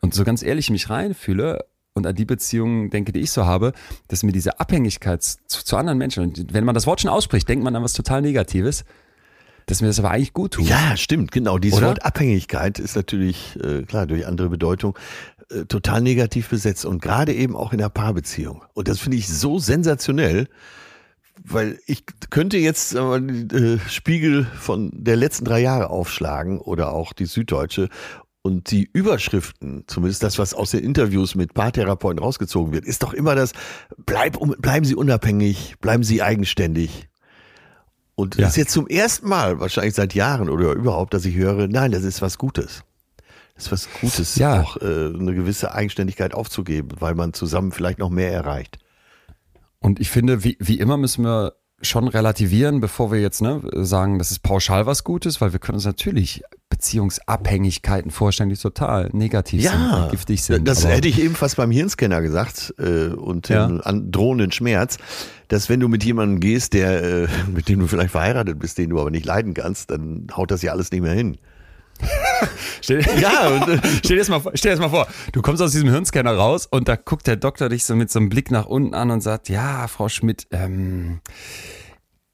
S1: und so ganz ehrlich mich reinfühle und an die Beziehungen denke, die ich so habe, dass mir diese Abhängigkeit zu, zu anderen Menschen, und wenn man das Wort schon ausspricht, denkt man an was total Negatives, dass mir das aber eigentlich gut tut.
S2: Ja, stimmt, genau. Dieses
S1: Oder?
S2: Wort Abhängigkeit ist natürlich, äh, klar, durch andere Bedeutung äh, total negativ besetzt und gerade eben auch in der Paarbeziehung. Und das finde ich so sensationell, weil ich könnte jetzt äh, die, äh, Spiegel von der letzten drei Jahre aufschlagen oder auch die Süddeutsche und die Überschriften, zumindest das, was aus den Interviews mit Paartherapeuten rausgezogen wird, ist doch immer das, bleib, um- bleiben Sie unabhängig, bleiben Sie eigenständig. Und
S1: Ja.
S2: das ist jetzt zum ersten Mal, wahrscheinlich seit Jahren oder überhaupt, dass ich höre, nein, das ist was Gutes. Das ist was Gutes,
S1: Ja.
S2: auch äh, eine gewisse Eigenständigkeit aufzugeben, weil man zusammen vielleicht noch mehr erreicht.
S1: Und ich finde, wie, wie immer müssen wir schon relativieren, bevor wir jetzt ne, sagen, das ist pauschal was Gutes, weil wir können uns natürlich Beziehungsabhängigkeiten vorstellen, die total negativ
S2: Ja,
S1: sind, giftig sind.
S2: das hätte ich eben fast beim Hirnscanner gesagt äh, und
S1: Ja.
S2: an drohenden Schmerz, dass wenn du mit jemandem gehst, der äh, mit dem du vielleicht verheiratet bist, den du aber nicht leiden kannst, dann haut das ja alles nicht mehr hin.
S1: Stell, ja, und, äh, stell, dir das mal, vor- stell dir das mal vor, du kommst aus diesem Hirnscanner raus und da guckt der Doktor dich so mit so einem Blick nach unten an und sagt, ja, Frau Schmidt, ähm,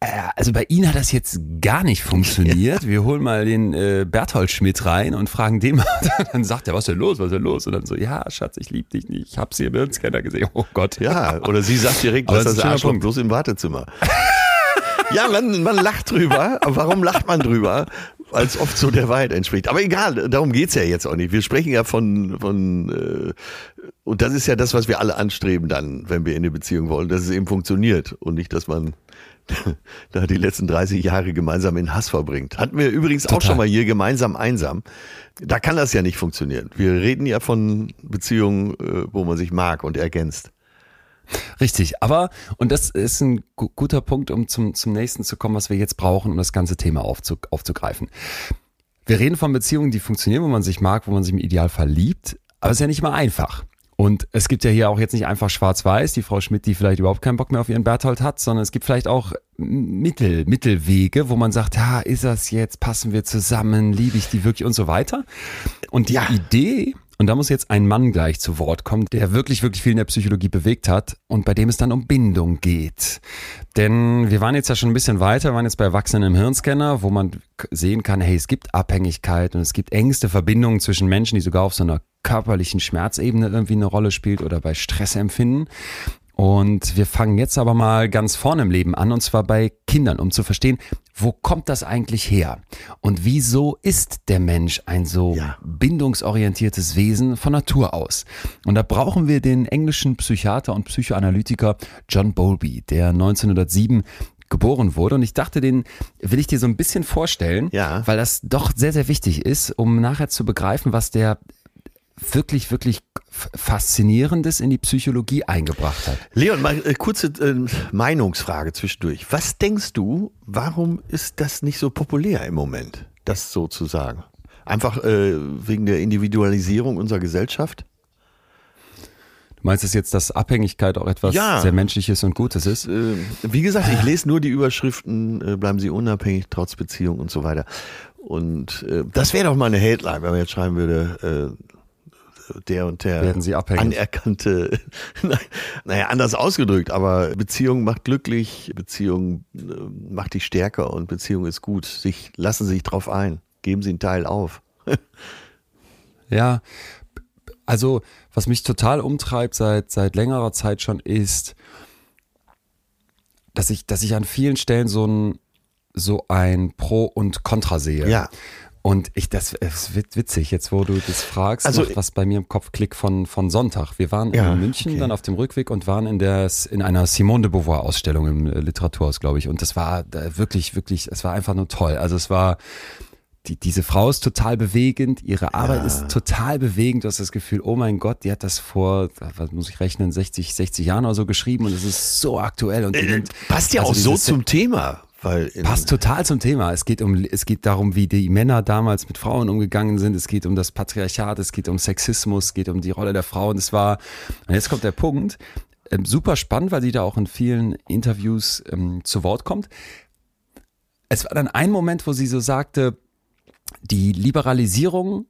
S1: äh, also bei Ihnen hat das jetzt gar nicht funktioniert. Wir holen mal den äh, Berthold Schmidt rein und fragen den mal. Dann sagt er, was ist denn los, was ist denn los? Und dann so, ja, Schatz, ich lieb dich nicht. Ich hab's hier im Hirnscanner gesehen. Oh Gott.
S2: Ja, oder sie sagt direkt, was
S1: das
S2: das
S1: ist
S2: Arschloch bloß im Wartezimmer. ja, man, man lacht drüber. Warum lacht man drüber? Es oft so der Wahrheit entspricht. Aber egal, darum geht's ja jetzt auch nicht. Wir sprechen ja von, von äh, und das ist ja das, was wir alle anstreben dann, wenn wir in eine Beziehung wollen, dass es eben funktioniert und nicht, dass man da die letzten 30 Jahre gemeinsam in Hass verbringt. Hatten wir übrigens auch
S1: Total.
S2: schon mal hier gemeinsam einsam. Da kann das ja nicht funktionieren. Wir reden ja von Beziehungen, äh, wo man sich mag und ergänzt.
S1: Richtig, aber, und das ist ein gu guter Punkt, um zum, zum nächsten zu kommen, was wir jetzt brauchen, um das ganze Thema aufzu aufzugreifen. Wir reden von Beziehungen, die funktionieren, wo man sich mag, wo man sich im Idealfall liebt, aber es ist ja nicht mal einfach. Und es gibt ja hier auch jetzt nicht einfach schwarz-weiß, die Frau Schmidt, die vielleicht überhaupt keinen Bock mehr auf ihren Berthold hat, sondern es gibt vielleicht auch Mittel, Mittelwege, wo man sagt, ha, ist das jetzt, passen wir zusammen, liebe ich die wirklich und so weiter. Und die
S2: Ja.
S1: Idee, und da muss jetzt ein Mann gleich zu Wort kommen, der wirklich, wirklich viel in der Psychologie bewegt hat und bei dem es dann um Bindung geht. Denn wir waren jetzt ja schon ein bisschen weiter, wir waren jetzt bei Erwachsenen im Hirnscanner, wo man sehen kann, hey, es gibt Abhängigkeit und es gibt engste Verbindungen zwischen Menschen, die sogar auf so einer körperlichen Schmerzebene irgendwie eine Rolle spielt oder bei Stressempfinden. Und wir fangen jetzt aber mal ganz vorne im Leben an, und zwar bei Kindern, um zu verstehen, wo kommt das eigentlich her? Und wieso ist der Mensch ein so
S2: Ja.
S1: bindungsorientiertes Wesen von Natur aus? Und da brauchen wir den englischen Psychiater und Psychoanalytiker John Bowlby, der 1907 geboren wurde. Und ich dachte, den will ich dir so ein bisschen vorstellen,
S2: Ja.
S1: weil das doch sehr, sehr wichtig ist, um nachher zu begreifen, was der wirklich, wirklich Faszinierendes in die Psychologie eingebracht hat.
S2: Leon, mal äh, kurze äh, Meinungsfrage zwischendurch. Was denkst du, warum ist das nicht so populär im Moment, das so zu sagen? Einfach äh, wegen der Individualisierung unserer Gesellschaft?
S1: Du meinst es jetzt, dass Abhängigkeit auch etwas
S2: Ja.
S1: sehr Menschliches und Gutes ist?
S2: Äh, wie gesagt, ich lese nur die Überschriften, äh, bleiben Sie unabhängig, trotz Beziehung und so weiter. Und äh, das wäre doch mal eine Headline, wenn man jetzt schreiben würde, äh, der und der
S1: Werden Sie abhängig?
S2: anerkannte, naja, anders ausgedrückt, aber Beziehung macht glücklich, Beziehung äh, macht dich stärker und Beziehung ist gut. Sich, lassen Sie sich drauf ein, geben Sie einen Teil auf.
S1: Ja, also was mich total umtreibt seit, seit längerer Zeit schon ist, dass ich, dass ich an vielen Stellen so ein, so ein Pro und Contra sehe.
S2: Ja.
S1: Und ich, das ist wit- witzig, jetzt wo du das fragst,
S2: Also-
S1: was bei mir im Kopf klickt von, von Sonntag. Wir waren
S2: Ja,
S1: in München
S2: okay.
S1: dann auf dem Rückweg und waren in der, in einer Simone de Beauvoir Ausstellung im äh, Literaturhaus, glaube ich. Und das war äh, wirklich, wirklich, es war einfach nur toll. Also es war, die, diese Frau ist total bewegend, ihre Arbeit ist total bewegend. Du hast das Gefühl, oh mein Gott, die hat das vor, was muss ich rechnen, 60, 60 Jahren oder so geschrieben und es ist so aktuell. Und
S2: Äh,
S1: nimmt-
S2: passt ja
S1: also
S2: auch so zum Thema. Weil
S1: Passt total zum Thema. Es geht um, es geht darum, wie die Männer damals mit Frauen umgegangen sind. Es geht um das Patriarchat, es geht um Sexismus, es geht um die Rolle der Frau. Und es war, und jetzt kommt der Punkt, ähm, super spannend, weil sie da auch in vielen Interviews ähm, zu Wort kommt. Es war dann ein Moment, wo sie so sagte, die Liberalisierung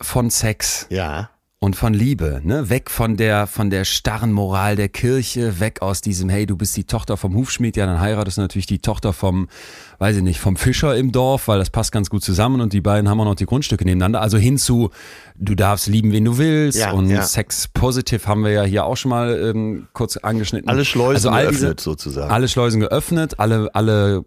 S1: von Sex
S2: Ja.
S1: Und von Liebe, ne? Weg von der, von der starren Moral der Kirche, weg aus diesem, hey, du bist die Tochter vom Hufschmied, ja, dann heiratest du natürlich die Tochter vom, weiß ich nicht, vom Fischer im Dorf, weil das passt ganz gut zusammen und die beiden haben auch noch die Grundstücke nebeneinander. Also hinzu, du darfst lieben, wen du willst
S2: Ja,
S1: und
S2: ja.
S1: Sex Positive haben wir ja hier auch schon mal ähm, kurz angeschnitten.
S2: Alle Schleusen
S1: all
S2: geöffnet sozusagen.
S1: Alle Schleusen geöffnet, alle, alle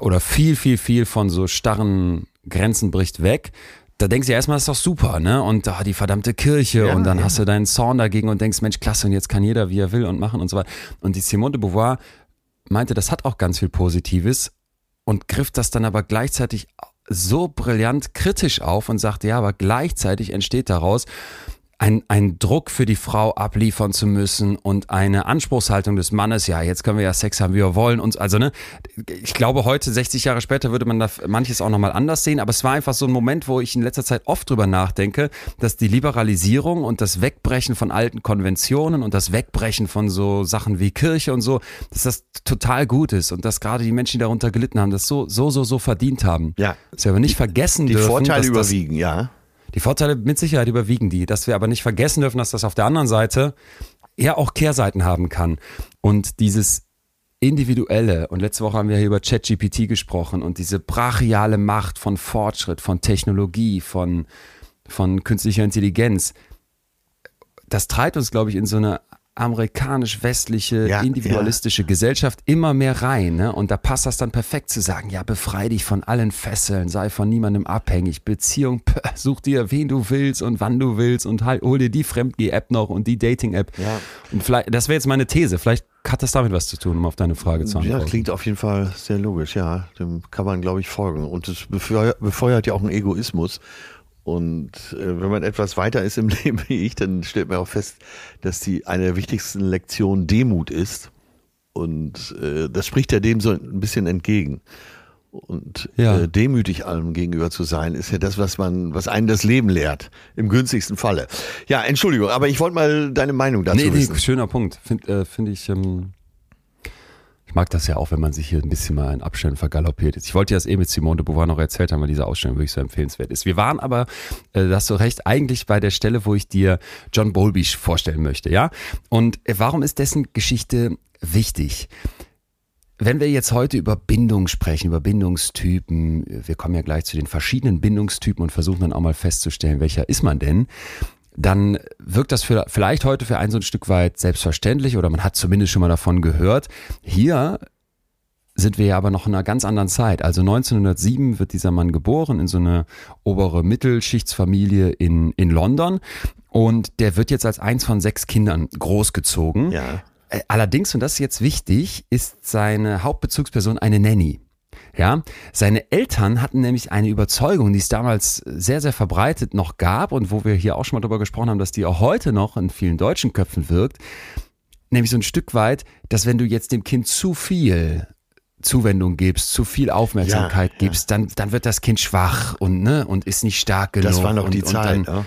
S1: oder viel, viel, viel von so starren Grenzen bricht weg. Da denkst du ja erstmal, das ist doch super, ne? Und da die verdammte Kirche
S2: Ja,
S1: und dann
S2: ja.
S1: hast du deinen Zorn dagegen und denkst, Mensch, klasse, und jetzt kann jeder, wie er will und machen und so weiter. Und die Simone de Beauvoir meinte, das hat auch ganz viel Positives und griff das dann aber gleichzeitig so brillant kritisch auf und sagte, ja, aber gleichzeitig entsteht daraus ein, ein Druck für die Frau abliefern zu müssen und eine Anspruchshaltung des Mannes, ja, jetzt können wir ja Sex haben, wie wir wollen. Und also, ne, ich glaube, heute, 60 Jahre später, würde man da manches auch nochmal anders sehen. Aber es war einfach so ein Moment, wo ich in letzter Zeit oft drüber nachdenke, dass die Liberalisierung und das Wegbrechen von alten Konventionen und das Wegbrechen von so Sachen wie Kirche und so, dass das total gut ist und dass gerade die Menschen, die darunter gelitten haben, das so, so, so, so verdient haben.
S2: Ja.
S1: Dass wir aber nicht vergessen
S2: Die
S1: dürfen,
S2: Vorteile
S1: dass das,
S2: überwiegen, ja.
S1: Die Vorteile mit Sicherheit überwiegen die, dass wir aber nicht vergessen dürfen, dass das auf der anderen Seite ja auch Kehrseiten haben kann. Und dieses individuelle, und letzte Woche haben wir hier über ChatGPT gesprochen und diese brachiale Macht von Fortschritt, von Technologie, von, von künstlicher Intelligenz, das treibt uns, glaube ich, in so eine amerikanisch-westliche,
S2: Ja,
S1: individualistische Gesellschaft immer mehr rein. Ne? Und da passt das dann perfekt zu sagen, ja, befrei dich von allen Fesseln, sei von niemandem abhängig, Beziehung, such dir, wen du willst und wann du willst und halt, hol dir die Fremdgeh-App noch und die Dating-App.
S2: Ja.
S1: Und vielleicht, das wäre jetzt meine These, vielleicht hat das damit was zu tun, um auf deine Frage zu antworten.
S2: Ja, klingt auf jeden Fall sehr logisch, ja. Dem kann man, glaube ich, folgen. Und es befeuert ja auch einen Egoismus. Und äh, wenn man etwas weiter ist im Leben wie ich, dann stellt man auch fest, dass die eine der wichtigsten Lektionen Demut ist. Und äh, das spricht ja dem so ein bisschen entgegen. Und
S1: Ja.
S2: äh, demütig allem gegenüber zu sein, ist ja das, was man, was einen das Leben lehrt. Im günstigsten Falle. Ja, Entschuldigung, aber ich wollte mal deine Meinung dazu
S1: Nee, nee,
S2: wissen.
S1: schöner Punkt. Finde äh, find ich, ähm, ich mag das ja auch, wenn man sich hier ein bisschen mal in Abständen vergaloppiert. Ich wollte dir das eh mit Simone de Beauvoir noch erzählt haben, weil diese Ausstellung wirklich so empfehlenswert ist. Wir waren aber, äh, hast du recht, eigentlich bei der Stelle, wo ich dir John Bowlby vorstellen möchte, ja? Und äh, warum ist dessen Geschichte wichtig? Wenn wir jetzt heute über Bindung sprechen, über Bindungstypen, wir kommen ja gleich zu den verschiedenen Bindungstypen und versuchen dann auch mal festzustellen, welcher ist man denn, dann wirkt das für, vielleicht heute für einen so ein Stück weit selbstverständlich oder man hat zumindest schon mal davon gehört. Hier sind wir ja aber noch in einer ganz anderen Zeit. Also 1907 wird dieser Mann geboren in so eine obere Mittelschichtsfamilie in, in London und der wird jetzt als eins von sechs Kindern großgezogen.
S2: Ja.
S1: Äh, Allerdings, und das ist jetzt wichtig, ist seine Hauptbezugsperson eine Nanny. Ja, seine Eltern hatten nämlich eine Überzeugung, die es damals sehr, sehr verbreitet noch gab und wo wir hier auch schon mal drüber gesprochen haben, dass die auch heute noch in vielen deutschen Köpfen wirkt, nämlich so ein Stück weit, dass wenn du jetzt dem Kind zu viel Zuwendung gibst, zu viel Aufmerksamkeit
S2: Ja, ja.
S1: gibst, dann, dann wird das Kind schwach und, ne, und ist nicht stark genug.
S2: Das war noch
S1: und,
S2: die
S1: und
S2: Zeit.
S1: Dann,
S2: ja.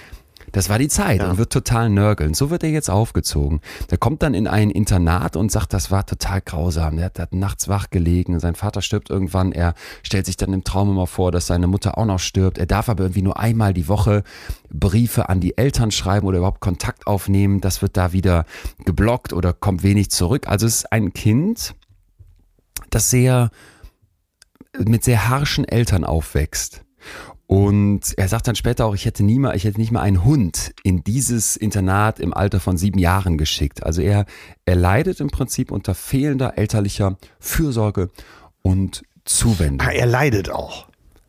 S1: Das war die Zeit
S2: Ja.
S1: und wird total nörgeln. So wird er jetzt aufgezogen. Der kommt dann in ein Internat und sagt, das war total grausam. Der hat, hat nachts wach gelegen. Sein Vater stirbt irgendwann. Er stellt sich dann im Traum immer vor, dass seine Mutter auch noch stirbt. Er darf aber irgendwie nur einmal die Woche Briefe an die Eltern schreiben oder überhaupt Kontakt aufnehmen. Das wird da wieder geblockt oder kommt wenig zurück. Also es ist ein Kind, das sehr mit sehr harschen Eltern aufwächst. Und er sagt dann später auch, ich hätte nie mal, ich hätte nicht mal einen Hund in dieses Internat im Alter von sieben Jahren geschickt. Also er, er leidet im Prinzip unter fehlender elterlicher Fürsorge und Zuwendung.
S2: Ah, er leidet auch.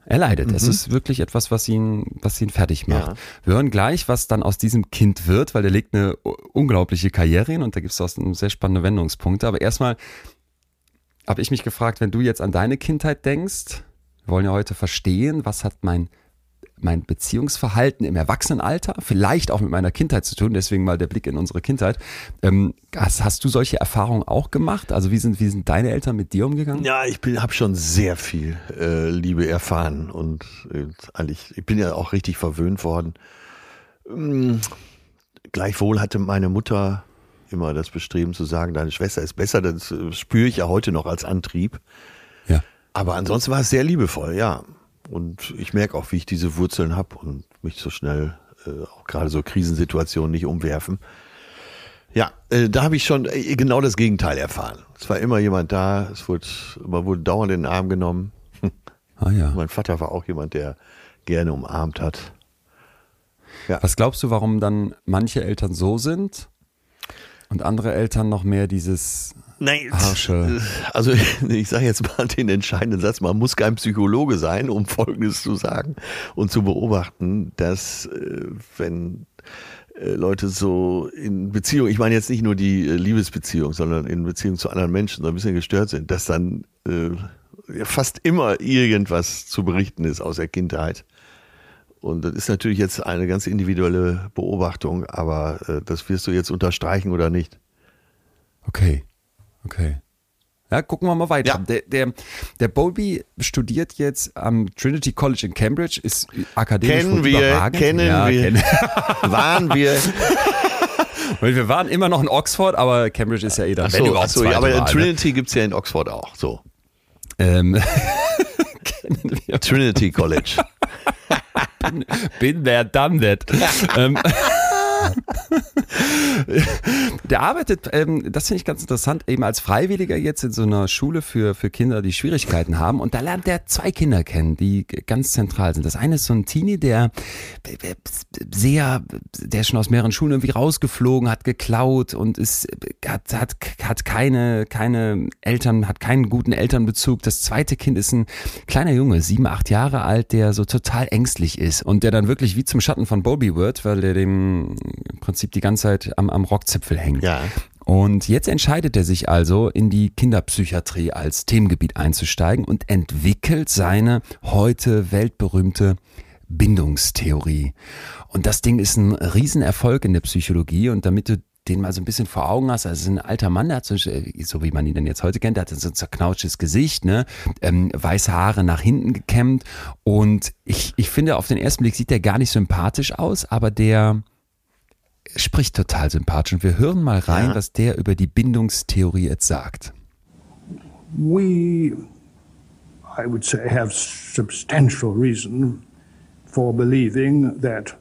S1: Er leidet. Es ist wirklich etwas, was ihn, was ihn fertig macht.
S2: Ja.
S1: Wir hören gleich, was dann aus diesem Kind wird, weil der legt eine unglaubliche Karriere hin und da gibt es auch sehr spannende Wendungspunkte. Aber erstmal habe ich mich gefragt, wenn du jetzt an deine Kindheit denkst, wir wollen ja heute verstehen, was hat mein, mein Beziehungsverhalten im Erwachsenenalter, vielleicht auch mit meiner Kindheit zu tun, deswegen mal der Blick in unsere Kindheit. Ähm, hast, hast du solche Erfahrungen auch gemacht? Also wie sind, wie sind deine Eltern mit dir umgegangen?
S2: Ja, ich habe schon sehr viel äh, Liebe erfahren und äh, eigentlich, ich bin ja auch richtig verwöhnt worden. Ähm, gleichwohl hatte meine Mutter immer das Bestreben zu sagen, deine Schwester ist besser. Das äh, spüre ich ja heute noch als Antrieb.
S1: Ja.
S2: Aber ansonsten war es sehr liebevoll, ja. Und ich merke auch, wie ich diese Wurzeln habe und mich so schnell, äh, auch gerade so Krisensituationen nicht umwerfen. Ja, äh, da habe ich schon äh, genau das Gegenteil erfahren. Es war immer jemand da, es wurde, man wurde dauernd in den Arm genommen.
S1: Ah ja.
S2: Mein Vater war auch jemand, der gerne umarmt hat.
S1: Was glaubst du, warum dann manche Eltern so sind und andere Eltern noch mehr dieses
S2: Nein,
S1: Harsche?
S2: also ich sage jetzt mal den entscheidenden Satz, man muss kein Psychologe sein, um Folgendes zu sagen und zu beobachten, dass äh, wenn äh, Leute so in Beziehung, ich meine jetzt nicht nur die äh, Liebesbeziehung, sondern in Beziehung zu anderen Menschen so ein bisschen gestört sind, dass dann äh, fast immer irgendwas zu berichten ist aus der Kindheit. Und das ist natürlich jetzt eine ganz individuelle Beobachtung, aber äh, das wirst du jetzt unterstreichen oder nicht.
S1: Okay, okay. Ja, gucken wir mal weiter.
S2: Ja.
S1: Der, der, der Bowlby studiert jetzt am Trinity College in Cambridge, ist akademisch
S2: Kennen wir,
S1: überragend.
S2: kennen
S1: ja,
S2: wir.
S1: kennen-
S2: Waren wir.
S1: Weil wir waren immer noch in Oxford, aber Cambridge ist ja eh dann, wenn
S2: Achso,
S1: überhaupt
S2: achso, ja, aber
S1: Wahl, ne?
S2: Trinity gibt's ja in Oxford auch. So.
S1: Ähm, wir.
S2: Trinity College.
S1: Bin there, done that. ähm, der arbeitet, ähm, das finde ich ganz interessant, eben als Freiwilliger jetzt in so einer Schule für, für Kinder, die Schwierigkeiten haben. Und da lernt er zwei Kinder kennen, die ganz zentral sind. Das eine ist so ein Teenie, der sehr, der ist schon aus mehreren Schulen irgendwie rausgeflogen, hat geklaut und ist, hat, hat, hat keine, keine Eltern, hat keinen guten Elternbezug. Das zweite Kind ist ein kleiner Junge, sieben, acht Jahre alt, der so total ängstlich ist und der dann wirklich wie zum Schatten von Bobby wird, weil der dem im Prinzip die ganze Zeit am, am Rockzipfel hängt.
S2: Ja.
S1: Und jetzt entscheidet er sich also, in die Kinderpsychiatrie als Themengebiet einzusteigen und entwickelt seine heute weltberühmte Bindungstheorie. Und das Ding ist ein Riesenerfolg in der Psychologie und damit du den mal so ein bisschen vor Augen hast, also ein alter Mann, der hat so, so wie man ihn dann jetzt heute kennt, der hat so ein zerknautschtes Gesicht, ne, ähm, weiße Haare nach hinten gekämmt und ich, ich finde, auf den ersten Blick sieht der gar nicht sympathisch aus, aber der spricht total sympathisch und wir hören mal rein,
S2: Ja.
S1: was der über die Bindungstheorie jetzt sagt.
S4: we, I would say, have substantial reason for believing that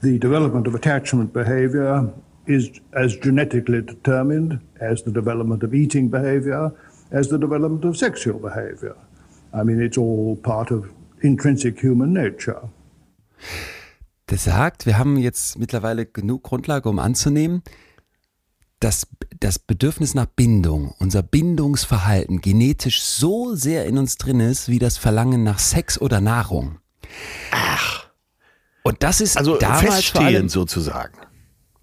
S4: the development of attachment behavior is as genetically determined as the development of eating behavior, as the development of sexual behavior. I mean, it's all part of intrinsic human nature.
S1: Der sagt, wir haben jetzt mittlerweile genug Grundlage, um anzunehmen, dass das Bedürfnis nach Bindung, unser Bindungsverhalten genetisch so sehr in uns drin ist, wie das Verlangen nach Sex oder Nahrung. Ach. Und das ist
S2: Also
S1: damals vor allem,
S2: sozusagen.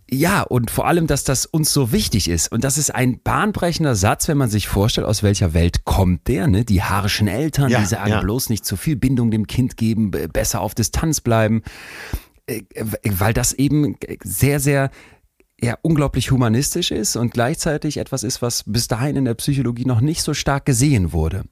S1: ja, und vor allem, dass das uns so wichtig ist. Und das ist ein bahnbrechender Satz, wenn man sich vorstellt, aus welcher Welt kommt der, ne? Die harschen Eltern,
S2: Ja,
S1: die sagen,
S2: ja.
S1: bloß nicht zu viel Bindung dem Kind geben, besser auf Distanz bleiben. Äh, Weil das eben sehr, sehr ja, unglaublich humanistisch ist und gleichzeitig etwas ist, was bis dahin in der Psychologie noch nicht so stark gesehen wurde.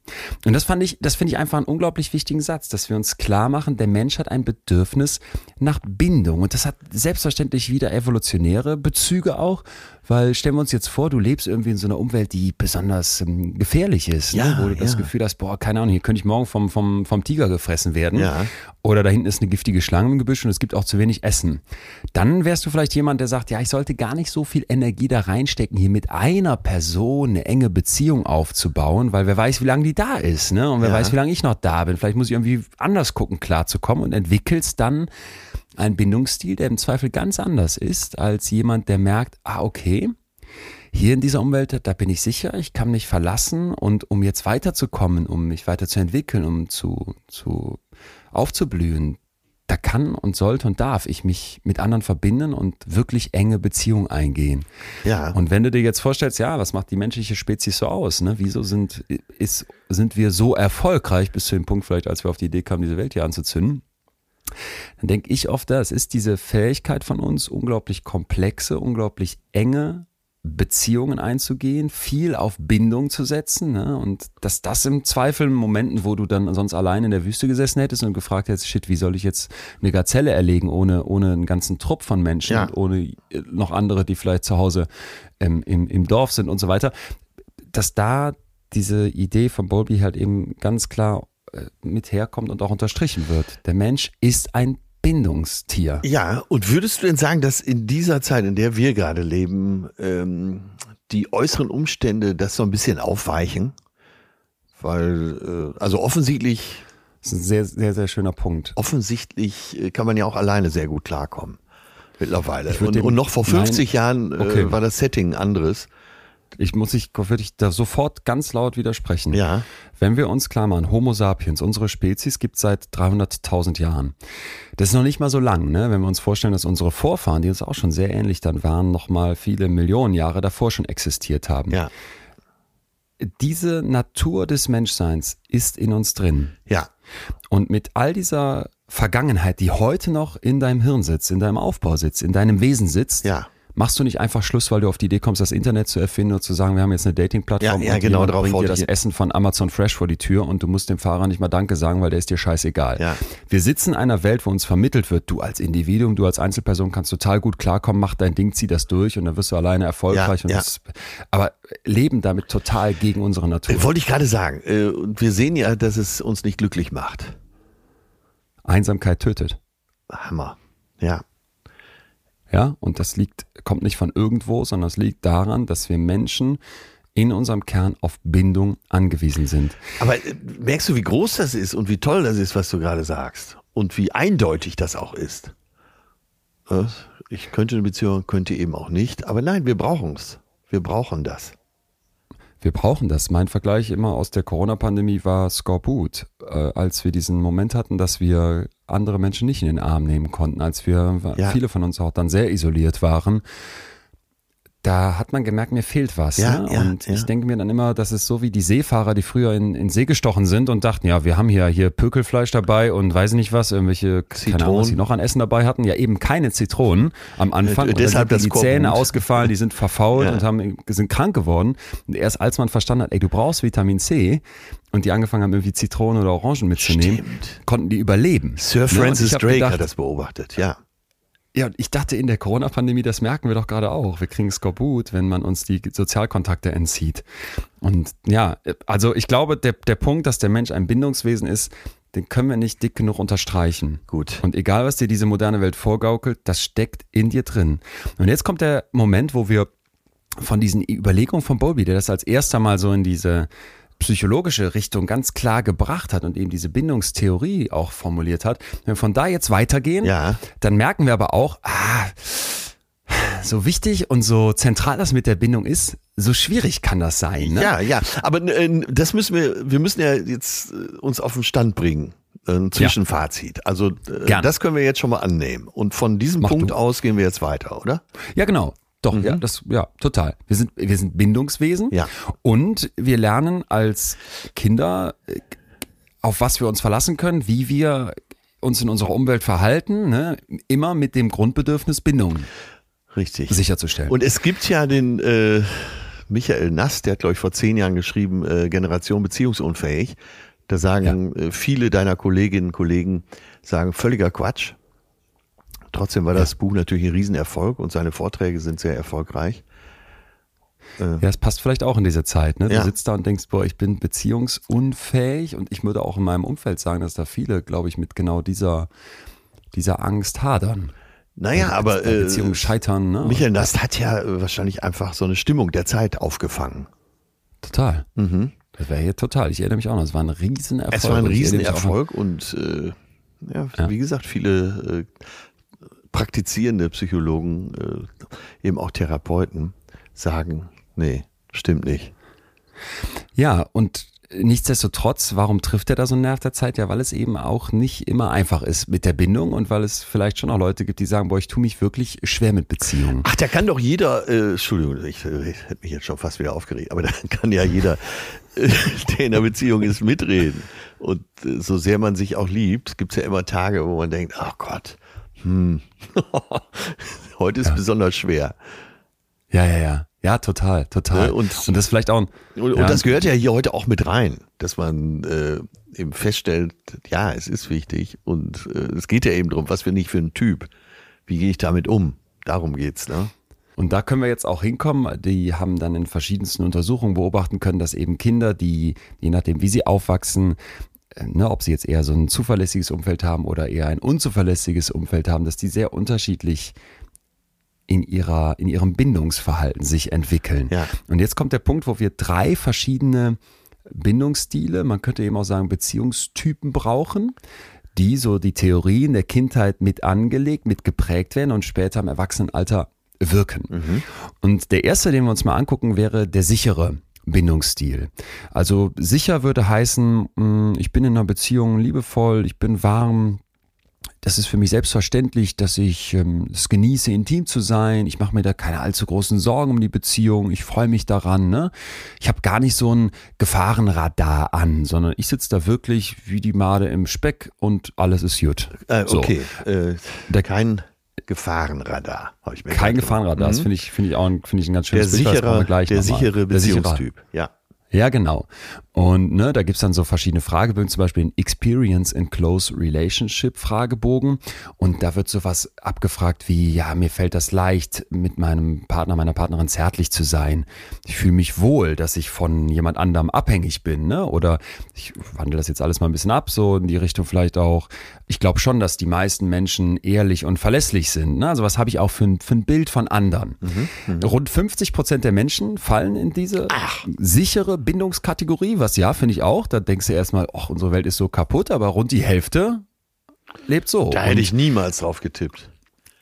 S1: Und das fand ich, das finde ich einfach einen unglaublich wichtigen Satz, dass wir uns klar machen, der Mensch hat ein Bedürfnis nach Bindung und das hat selbstverständlich wieder evolutionäre Bezüge auch, weil stellen wir uns jetzt vor, du lebst irgendwie in so einer Umwelt, die besonders ähm, gefährlich ist,
S2: Ja,
S1: ne? wo du das
S2: ja.
S1: Gefühl hast, boah, keine Ahnung, hier könnte ich morgen vom, vom, vom Tiger gefressen werden.
S2: Ja.
S1: Oder da hinten ist eine giftige Schlange im Gebüsch und es gibt auch zu wenig Essen. Dann wärst du vielleicht jemand, der sagt, ja, ich sollte gar nicht so viel Energie da reinstecken, hier mit einer Person eine enge Beziehung aufzubauen, weil wer weiß, wie lange die da ist, ne? Und wer weiß, wie lange ich noch da bin. Vielleicht muss ich irgendwie anders gucken, klarzukommen und entwickelst dann einen Bindungsstil, der im Zweifel ganz anders ist, als jemand, der merkt, ah, okay, hier in dieser Umwelt, da bin ich sicher, ich kann mich verlassen und um jetzt weiterzukommen, um mich weiterzuentwickeln, um zu, zu aufzublühen, da kann und sollte und darf ich mich mit anderen verbinden und wirklich enge Beziehungen eingehen.
S2: Ja.
S1: Und wenn du dir jetzt vorstellst, ja, was macht die menschliche Spezies so aus? Ne? Wieso sind, ist, sind wir so erfolgreich bis zu dem Punkt vielleicht, als wir auf die Idee kamen, diese Welt hier anzuzünden? Dann denke ich oft, das ist diese Fähigkeit von uns, unglaublich komplexe, unglaublich enge Beziehungen einzugehen, viel auf Bindung zu setzen ne? und dass das im Zweifel in Momenten, wo du dann sonst allein in der Wüste gesessen hättest und gefragt hättest, shit, wie soll ich jetzt eine Gazelle erlegen ohne, ohne einen ganzen Trupp von Menschen
S2: Ja.
S1: und ohne äh, noch andere, die vielleicht zu Hause ähm, im, im Dorf sind und so weiter, dass da diese Idee von Bowlby halt eben ganz klar mit herkommt und auch unterstrichen wird. Der Mensch ist ein Bindungstier.
S2: Ja, und würdest du denn sagen, dass in dieser Zeit, in der wir gerade leben, ähm, die äußeren Umstände das so ein bisschen aufweichen? Weil, äh, also offensichtlich,
S1: Das ist ein sehr, sehr, sehr schöner Punkt.
S2: offensichtlich äh, kann man ja auch alleine sehr gut klarkommen. Mittlerweile. Und,
S1: dem-
S2: und noch vor 50
S1: Nein.
S2: Jahren äh,
S1: Okay.
S2: war das Setting anderes.
S1: Ich muss ich, würde ich da sofort ganz laut widersprechen.
S2: Ja.
S1: Wenn wir uns klar machen, Homo sapiens, unsere Spezies gibt es seit 300.000 Jahren. Das ist noch nicht mal so lang, ne? wenn wir uns vorstellen, dass unsere Vorfahren, die uns auch schon sehr ähnlich dann waren, noch mal viele Millionen Jahre davor schon existiert haben.
S2: Ja.
S1: diese Natur des Menschseins ist in uns drin.
S2: Ja.
S1: Und mit all dieser Vergangenheit, die heute noch in deinem Hirn sitzt, in deinem Aufbau sitzt, in deinem Wesen sitzt,
S2: Ja.
S1: Machst du nicht einfach Schluss, weil du auf die Idee kommst, das Internet zu erfinden und zu sagen, wir haben jetzt eine Dating-Plattform
S2: Ja, ja,
S1: und
S2: genau, darauf
S1: bringt dir das
S2: ich-
S1: Essen von Amazon Fresh vor die Tür und du musst dem Fahrer nicht mal Danke sagen, weil der ist dir scheißegal.
S2: Ja.
S1: Wir sitzen in einer Welt, wo uns vermittelt wird, du als Individuum, du als Einzelperson kannst total gut klarkommen, mach dein Ding, zieh das durch und dann wirst du alleine erfolgreich.
S2: Ja, ja.
S1: Das, aber leben damit total gegen unsere Natur.
S2: Äh, Wollte ich gerade sagen. Äh, Und wir sehen ja, dass es uns nicht glücklich macht.
S1: Einsamkeit tötet.
S2: Hammer. Ja.
S1: Ja, und das liegt, kommt nicht von irgendwo, sondern es liegt daran, dass wir Menschen in unserem Kern auf Bindung angewiesen sind.
S2: Aber äh, merkst du, wie groß das ist und wie toll das ist, was du gerade sagst? Und wie eindeutig das auch ist? Ich könnte eine Beziehung, könnte eben auch nicht. Aber nein, wir brauchen es. Wir brauchen das.
S1: Wir brauchen das. Mein Vergleich immer aus der Corona-Pandemie war Skorbut, äh, als wir diesen Moment hatten, dass wir andere Menschen nicht in den Arm nehmen konnten, als wir,
S2: Ja.
S1: viele von uns auch dann sehr isoliert waren. Da hat man gemerkt, mir fehlt was.
S2: Ja,
S1: ne?
S2: ja,
S1: und
S2: ja.
S1: ich denke mir dann immer, das ist so wie die Seefahrer, die früher in, in See gestochen sind und dachten, ja, wir haben hier, hier Pökelfleisch dabei und weiß nicht was, irgendwelche, keine Ahnung, was
S2: Zitronen.
S1: sie noch an Essen dabei hatten. Ja, eben keine Zitronen am Anfang.
S2: Äh,
S1: Und
S2: deshalb
S1: sind die Zähne
S2: Skorbut.
S1: ausgefallen, die sind verfault und haben, sind krank geworden. Und erst als man verstanden hat, ey, du brauchst Vitamin C und die angefangen haben, irgendwie Zitronen oder Orangen mitzunehmen,
S2: Stimmt.
S1: konnten die überleben.
S2: Sir
S1: Ne?
S2: Francis Drake
S1: gedacht,
S2: hat das beobachtet, ja.
S1: Ja, und ich dachte in der Corona-Pandemie, das merken wir doch gerade auch. Wir kriegen Skorbut, wenn man uns die Sozialkontakte entzieht. Und ja, also ich glaube, der, der Punkt, dass der Mensch ein Bindungswesen ist, den können wir nicht dick genug unterstreichen.
S2: Gut.
S1: Und egal, was dir diese moderne Welt vorgaukelt, das steckt in dir drin. Und jetzt kommt der Moment, wo wir von diesen Überlegungen von Bowlby, der das als erster Mal so in diese psychologische Richtung ganz klar gebracht hat und eben diese Bindungstheorie auch formuliert hat. Wenn wir von da jetzt weitergehen,
S2: Ja.
S1: dann merken wir aber auch, ah, so wichtig und so zentral das mit der Bindung ist, so schwierig kann das sein. Ne?
S2: Ja, ja. Aber äh, das müssen wir, wir müssen ja jetzt äh, uns auf den Stand bringen. Ein Zwischenfazit. Also äh, das können wir jetzt schon mal annehmen. Und von diesem
S1: Mach
S2: Punkt
S1: du.
S2: aus gehen wir jetzt weiter, oder?
S1: Ja, genau. Doch, ja, das, ja, total. Wir sind, wir sind Bindungswesen.
S2: Ja.
S1: Und wir lernen als Kinder, äh, auf was wir uns verlassen können, wie wir uns in unserer Umwelt verhalten, ne? immer mit dem Grundbedürfnis Bindung
S2: Richtig.
S1: sicherzustellen.
S2: Und es gibt ja den äh, Michael Nass, der hat, glaube ich, vor zehn Jahren geschrieben, äh, Generation beziehungsunfähig. Da sagen äh, viele deiner Kolleginnen und Kollegen, sagen völliger Quatsch. Trotzdem war das Buch natürlich ein Riesenerfolg und seine Vorträge sind sehr erfolgreich.
S1: Ja, es passt vielleicht auch in diese Zeit. Ne? Du
S2: Ja.
S1: sitzt da und denkst, boah, ich bin beziehungsunfähig und ich würde auch in meinem Umfeld sagen, dass da viele, glaube ich, mit genau dieser, dieser Angst hadern.
S2: Naja,
S1: Und
S2: aber äh,
S1: Beziehungen scheitern. Ne?
S2: Michael Nass hat ja äh, wahrscheinlich einfach so eine Stimmung der Zeit aufgefangen.
S1: Total. Das wäre hier total. Ich erinnere mich auch noch, es war ein Riesenerfolg.
S2: Es war ein
S1: Und
S2: Riesenerfolg und äh, ja,
S1: Ja.
S2: wie gesagt, viele äh, praktizierende Psychologen, äh, eben auch Therapeuten, sagen, nee, stimmt nicht.
S1: Ja, und nichtsdestotrotz, warum trifft er da so einen Nerv der Zeit? Ja, weil es eben auch nicht immer einfach ist mit der Bindung und weil es vielleicht schon auch Leute gibt, die sagen, boah, ich tue mich wirklich schwer mit Beziehungen.
S2: Ach, da kann doch jeder, äh, Entschuldigung, ich, äh, ich hätte mich jetzt schon fast wieder aufgeregt, aber da kann ja jeder, äh, der in einer Beziehung ist, mitreden. Und äh, so sehr man sich auch liebt, gibt's ja immer Tage, wo man denkt, ach Gott, hm, heute ist besonders schwer.
S1: Ja, ja, ja. Ja, total, total.
S2: Ne, und-
S1: und das vielleicht auch ein,
S2: Und,
S1: ja,
S2: und das gehört ja hier heute auch mit rein, dass man äh, eben feststellt, ja, es ist wichtig und äh, es geht ja eben drum, was bin ich für ein Typ? Wie gehe ich damit um? Darum geht's, ne?
S1: Und da können wir jetzt auch hinkommen. Die haben dann in verschiedensten Untersuchungen beobachten können, dass eben Kinder, die, je nachdem, wie sie aufwachsen, ne, ob sie jetzt eher so ein zuverlässiges Umfeld haben oder eher ein unzuverlässiges Umfeld haben, dass die sehr unterschiedlich in ihrer, in ihrem Bindungsverhalten sich entwickeln.
S2: Ja.
S1: Und jetzt kommt der Punkt, wo wir drei verschiedene Bindungsstile, man könnte eben auch sagen Beziehungstypen brauchen, die so die Theorien der Kindheit mit angelegt, mit geprägt werden und später im Erwachsenenalter wirken. Und der erste, den wir uns mal angucken, wäre der sichere Bindungsstil. Also sicher würde heißen, mh, ich bin in einer Beziehung liebevoll, ich bin warm, das ist für mich selbstverständlich, dass ich ähm, es genieße, intim zu sein. Ich mache mir da keine allzu großen Sorgen um die Beziehung. Ich freue mich daran. Ne? Ich habe gar nicht so ein Gefahrenradar an, sondern ich sitze da wirklich wie die Made im Speck und alles ist gut.
S2: Äh,
S1: So.
S2: okay, äh,
S1: Der-
S2: kein Gefahrenradar. hab ich mir
S1: Kein
S2: gerade
S1: Gefahrenradar, das
S2: Mhm.
S1: finde ich, finde ich auch ein, finde ich ein ganz
S2: Der
S1: schönes Bild, das brauchen wir
S2: sichere,
S1: gleich
S2: der sichere
S1: Der sichere.
S2: Beziehungstyp. Ja.
S1: Ja, genau. Und ne, da gibt's dann so verschiedene Fragebögen, zum Beispiel den Experience in Close Relationship Fragebogen. Und da wird sowas abgefragt wie, ja, mir fällt das leicht, mit meinem Partner, meiner Partnerin zärtlich zu sein. Ich fühle mich wohl, dass ich von jemand anderem abhängig bin. Ne? Oder ich wandle das jetzt alles mal ein bisschen ab, so in die Richtung vielleicht auch. Ich glaube schon, dass die meisten Menschen ehrlich und verlässlich sind. Ne? Also was habe ich auch für ein, für ein Bild von anderen? Rund 50 Prozent der Menschen fallen in diese sichere Bindungskategorie, was ja, finde ich auch. Da denkst du erstmal, ach, unsere Welt ist so kaputt, aber rund die Hälfte lebt so.
S2: Da hätte ich niemals drauf getippt.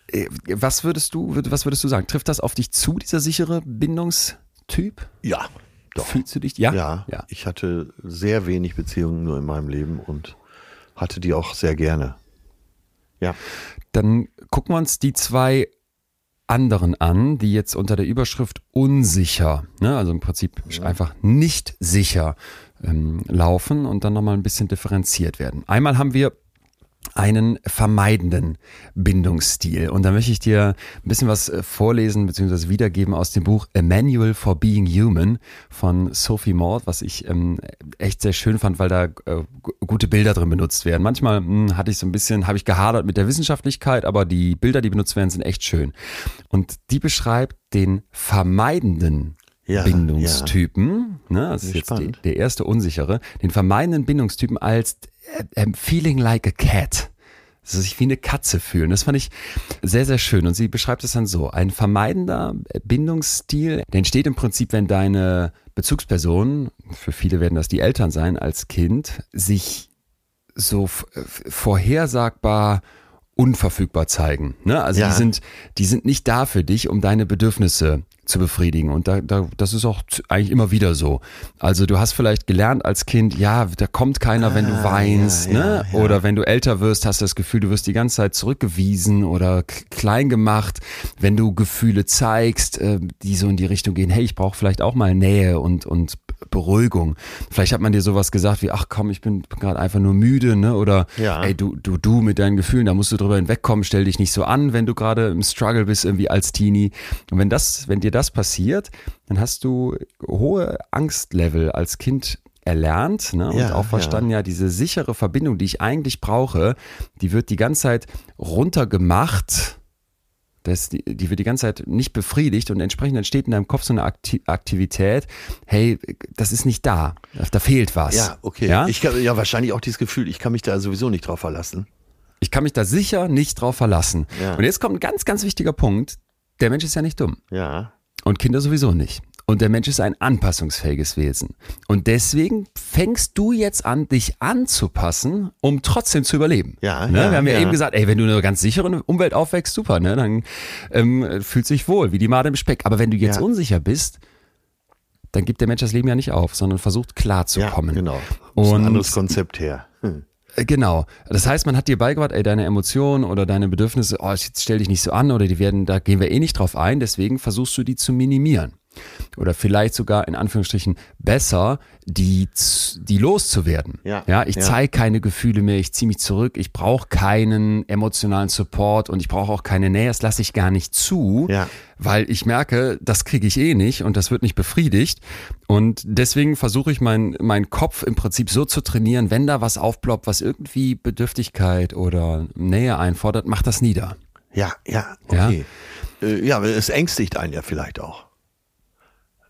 S1: äh, was würdest du, was würdest du sagen? Trifft das auf dich zu, dieser sichere Bindungstyp?
S2: Ja, doch.
S1: Fühlst du dich? Ja.
S2: Ja,
S1: ja.
S2: ich hatte sehr wenig Beziehungen nur in meinem Leben und hatte die auch sehr gerne. Ja,
S1: Dann gucken wir uns die zwei anderen an, die jetzt unter der Überschrift unsicher, ne, also im Prinzip einfach nicht sicher ähm, laufen und dann nochmal ein bisschen differenziert werden. Einmal haben wir einen vermeidenden Bindungsstil. Und da möchte ich dir ein bisschen was äh, vorlesen bzw. wiedergeben aus dem Buch A Manual for Being Human von Sophie Maud, was ich ähm, echt sehr schön fand, weil da äh, gu- gute Bilder drin benutzt werden. Manchmal mh, hatte ich so ein bisschen, habe ich gehadert mit der Wissenschaftlichkeit, aber die Bilder, die benutzt werden, sind echt schön. Und die beschreibt den vermeidenden
S2: Ja,
S1: Bindungstypen, ne, das ist
S2: Bin
S1: jetzt die, der erste unsichere, den vermeidenden Bindungstypen als äh, ähm, feeling like a cat. Also sich wie eine Katze fühlen. Das fand ich sehr, sehr schön. Und sie beschreibt es dann so. Ein vermeidender Bindungsstil, der entsteht im Prinzip, wenn deine Bezugspersonen, für viele werden das die Eltern sein, als Kind, sich so vorhersagbar unverfügbar zeigen. Ne? Also
S2: Ja.
S1: die sind, die sind nicht da für dich, um deine Bedürfnisse zu befriedigen. Und da, da, das ist auch eigentlich immer wieder so. Also du hast vielleicht gelernt als Kind, ja, da kommt keiner, wenn du
S2: Ah,
S1: weinst,
S2: ja,
S1: ne?
S2: ja, ja.
S1: Oder wenn du älter wirst, hast du das Gefühl, du wirst die ganze Zeit zurückgewiesen oder klein gemacht, wenn du Gefühle zeigst, äh, die so in die Richtung gehen, hey, ich brauche vielleicht auch mal Nähe und, und Beruhigung. Vielleicht hat man dir sowas gesagt wie, ach komm, ich bin gerade einfach nur müde, ne? Oder
S2: Ja.
S1: ey, du, du, du mit deinen Gefühlen, da musst du drüber hinwegkommen, stell dich nicht so an, wenn du gerade im Struggle bist, irgendwie als Teenie. Und wenn das, wenn dir das passiert, dann hast du hohe Angstlevel als Kind erlernt ne, und
S2: Ja,
S1: auch verstanden, ja. diese sichere Verbindung, die ich eigentlich brauche, die wird die ganze Zeit runtergemacht. Das, die, die wird die ganze Zeit nicht befriedigt und entsprechend entsteht in deinem Kopf so eine Akti Aktivität, hey, das ist nicht da, da fehlt was.
S2: ja, okay.
S1: Ja?
S2: Ich kann, ja, wahrscheinlich auch dieses Gefühl, ich kann mich da sowieso nicht drauf verlassen.
S1: Ich kann mich da sicher nicht drauf verlassen.
S2: Ja.
S1: Und jetzt kommt ein ganz, ganz wichtiger Punkt. Der Mensch ist ja nicht dumm.
S2: Ja.
S1: Und Kinder sowieso nicht. Und der Mensch ist ein anpassungsfähiges Wesen. Und deswegen fängst du jetzt an, dich anzupassen, um trotzdem zu überleben.
S2: Ja,
S1: ne?
S2: ja,
S1: Wir haben ja,
S2: ja.
S1: eben gesagt, ey, wenn du in einer ganz sicheren Umwelt aufwächst, super, ne? Dann ähm, fühlt sich wohl, wie die Made im Speck. Aber wenn du jetzt
S2: Ja.
S1: unsicher bist, dann gibt der Mensch das Leben ja nicht auf, sondern versucht klar zu
S2: Ja, genau.
S1: Und
S2: ein anderes Konzept her. Hm.
S1: äh, Genau. Das heißt, man hat dir beigebracht, ey, deine Emotionen oder deine Bedürfnisse, oh, jetzt stell dich nicht so an oder die werden, da gehen wir eh nicht drauf ein, deswegen versuchst du die zu minimieren. Oder vielleicht sogar in Anführungsstrichen besser, die, die loszuwerden.
S2: Ja,
S1: ja ich
S2: ja.
S1: zeige keine Gefühle mehr, ich ziehe mich zurück, ich brauche keinen emotionalen Support und ich brauche auch keine Nähe, das lasse ich gar nicht zu,
S2: Ja.
S1: weil ich merke, das kriege ich eh nicht und das wird nicht befriedigt. Und deswegen versuche ich meinen meinen Kopf im Prinzip so zu trainieren, wenn da was aufploppt, was irgendwie Bedürftigkeit oder Nähe einfordert, mach das nieder.
S2: Ja, ja, okay. Ja, äh, ja aber es ängstigt einen ja vielleicht auch.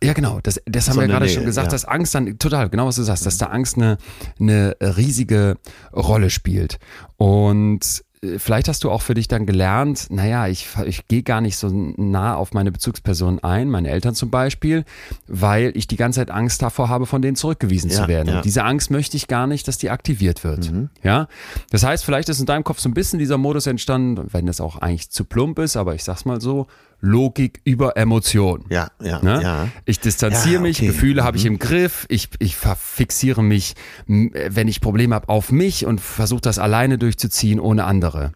S1: Ja, genau. Das, das haben
S2: So
S1: wir
S2: eine
S1: gerade
S2: Nähe,
S1: schon gesagt,
S2: ja.
S1: dass Angst dann, total, genau was du sagst, dass da Angst eine, eine riesige Rolle spielt. Und äh, vielleicht hast du auch für dich dann gelernt, naja, ich, ich gehe gar nicht so nah auf meine Bezugspersonen ein, meine Eltern zum Beispiel, weil ich die ganze Zeit Angst davor habe, von denen zurückgewiesen
S2: Ja,
S1: zu werden.
S2: ja. Mhm.
S1: Und diese Angst möchte ich gar nicht, dass die aktiviert wird. Ja, das heißt, vielleicht ist in deinem Kopf so ein bisschen dieser Modus entstanden, wenn das auch eigentlich zu plump ist, aber ich sag's mal so, Logik über Emotion.
S2: Ja, ja,
S1: Ne?
S2: ja.
S1: Ich distanziere
S2: Ja,
S1: mich,
S2: okay. Mhm.
S1: Gefühle habe ich im Griff, ich, ich fixiere mich, wenn ich Probleme habe, auf mich und versuche das alleine durchzuziehen, ohne andere.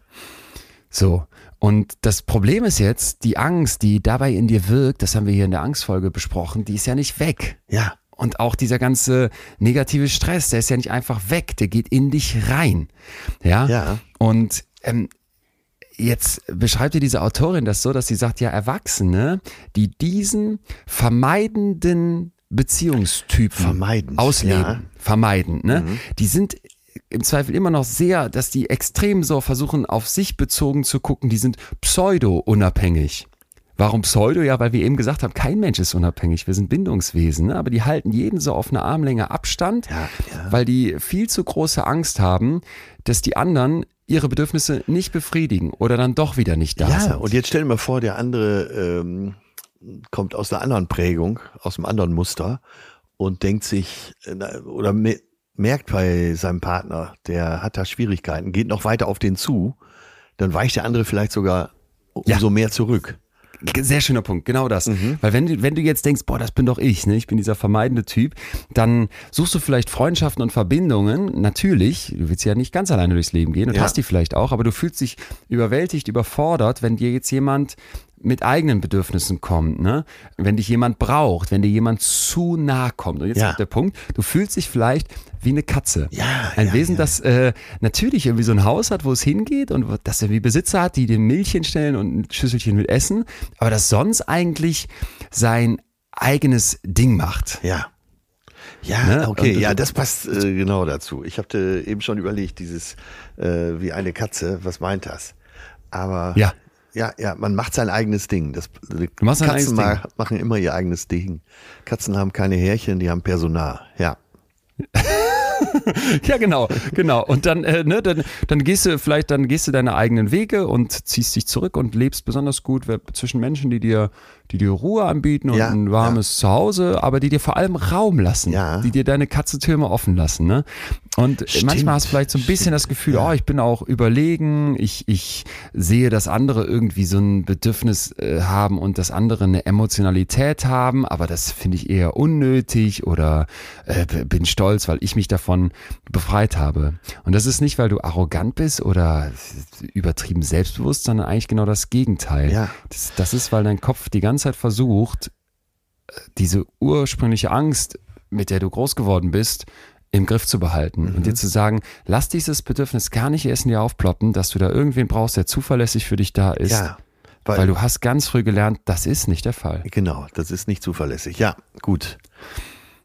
S1: So. Und das Problem ist jetzt, die Angst, die dabei in dir wirkt, das haben wir hier in der Angstfolge besprochen, die ist ja nicht weg.
S2: Ja.
S1: Und auch dieser ganze negative Stress, der ist ja nicht einfach weg, der geht in dich rein. Ja.
S2: Ja.
S1: Und ähm, jetzt beschreibt dir diese Autorin das so, dass sie sagt, ja, Erwachsene, die diesen vermeidenden Beziehungstypen ausleben,
S2: ja. Mhm.
S1: vermeiden, ne? Die sind im Zweifel immer noch sehr, dass die extrem so versuchen, auf sich bezogen zu gucken, die sind pseudo-unabhängig. Warum Pseudo? Ja, weil wir eben gesagt haben, kein Mensch ist unabhängig, wir sind Bindungswesen, ne? aber die halten jeden so auf eine Armlänge Abstand,
S2: Ja, ja.
S1: weil die viel zu große Angst haben, dass die anderen ihre Bedürfnisse nicht befriedigen oder dann doch wieder nicht da
S2: Ja,
S1: sind.
S2: und jetzt stell dir mal vor, der andere ähm, kommt aus einer anderen Prägung, aus einem anderen Muster und denkt sich äh, oder me merkt bei seinem Partner, der hat da Schwierigkeiten, geht noch weiter auf den zu, dann weicht der andere vielleicht sogar
S1: Ja.
S2: umso mehr zurück.
S1: Sehr schöner Punkt, genau das.
S2: Mhm.
S1: Weil wenn du, wenn du jetzt denkst, boah, das bin doch ich, ne? ich bin dieser vermeidende Typ, dann suchst du vielleicht Freundschaften und Verbindungen, natürlich, du willst ja nicht ganz alleine durchs Leben gehen und
S2: Ja.
S1: hast die vielleicht auch, aber du fühlst dich überwältigt, überfordert, wenn dir jetzt jemand mit eigenen Bedürfnissen kommt, ne? Wenn dich jemand braucht, wenn dir jemand zu nah kommt. Und jetzt
S2: Ja.
S1: kommt der Punkt, du fühlst dich vielleicht wie eine Katze.
S2: Ja,
S1: Ein
S2: ja,
S1: Wesen,
S2: ja.
S1: das äh, natürlich irgendwie so ein Haus hat, wo es hingeht und das irgendwie Besitzer hat, die dem Milch hinstellen und ein Schüsselchen mit Essen, aber das sonst eigentlich sein eigenes Ding macht.
S2: Ja. Ja,
S1: Ne?
S2: okay,
S1: Und-
S2: ja, das passt äh, genau dazu. Ich hatte eben schon überlegt, dieses äh, wie eine Katze, was meint das? Aber
S1: Ja.
S2: Ja, ja, man macht sein eigenes Ding. Das, Katzen ma- machen immer ihr eigenes Ding. Katzen haben keine Härchen, die haben Personal. Ja.
S1: Ja, genau, genau. Und dann, äh, ne, dann, dann gehst du vielleicht, dann gehst du deine eigenen Wege und ziehst dich zurück und lebst besonders gut zwischen Menschen, die dir, die dir Ruhe anbieten und
S2: Ja,
S1: ein warmes Zuhause, aber die dir vor allem Raum lassen,
S2: Ja.
S1: die dir deine Katzentürme offen lassen. Ne? Und
S2: Stimmt,
S1: manchmal hast du vielleicht so ein bisschen das Gefühl, oh, ich bin auch überlegen, ich, ich sehe, dass andere irgendwie so ein Bedürfnis äh, haben und dass andere eine Emotionalität haben, aber das finde ich eher unnötig oder äh, bin stolz, weil ich mich davon befreit habe. Und das ist nicht, weil du arrogant bist oder übertrieben selbstbewusst, sondern eigentlich genau das Gegenteil.
S2: Ja.
S1: Das, das ist, weil dein Kopf die ganze Zeit versucht, diese ursprüngliche Angst, mit der du groß geworden bist, im Griff zu behalten und
S2: Mhm.
S1: dir zu sagen, lass dieses Bedürfnis gar nicht erst in dir aufploppen, dass du da irgendwen brauchst, der zuverlässig für dich da ist,
S2: Ja.
S1: weil du hast ganz früh gelernt, das ist nicht der Fall.
S2: Genau, das ist nicht zuverlässig. Ja, gut.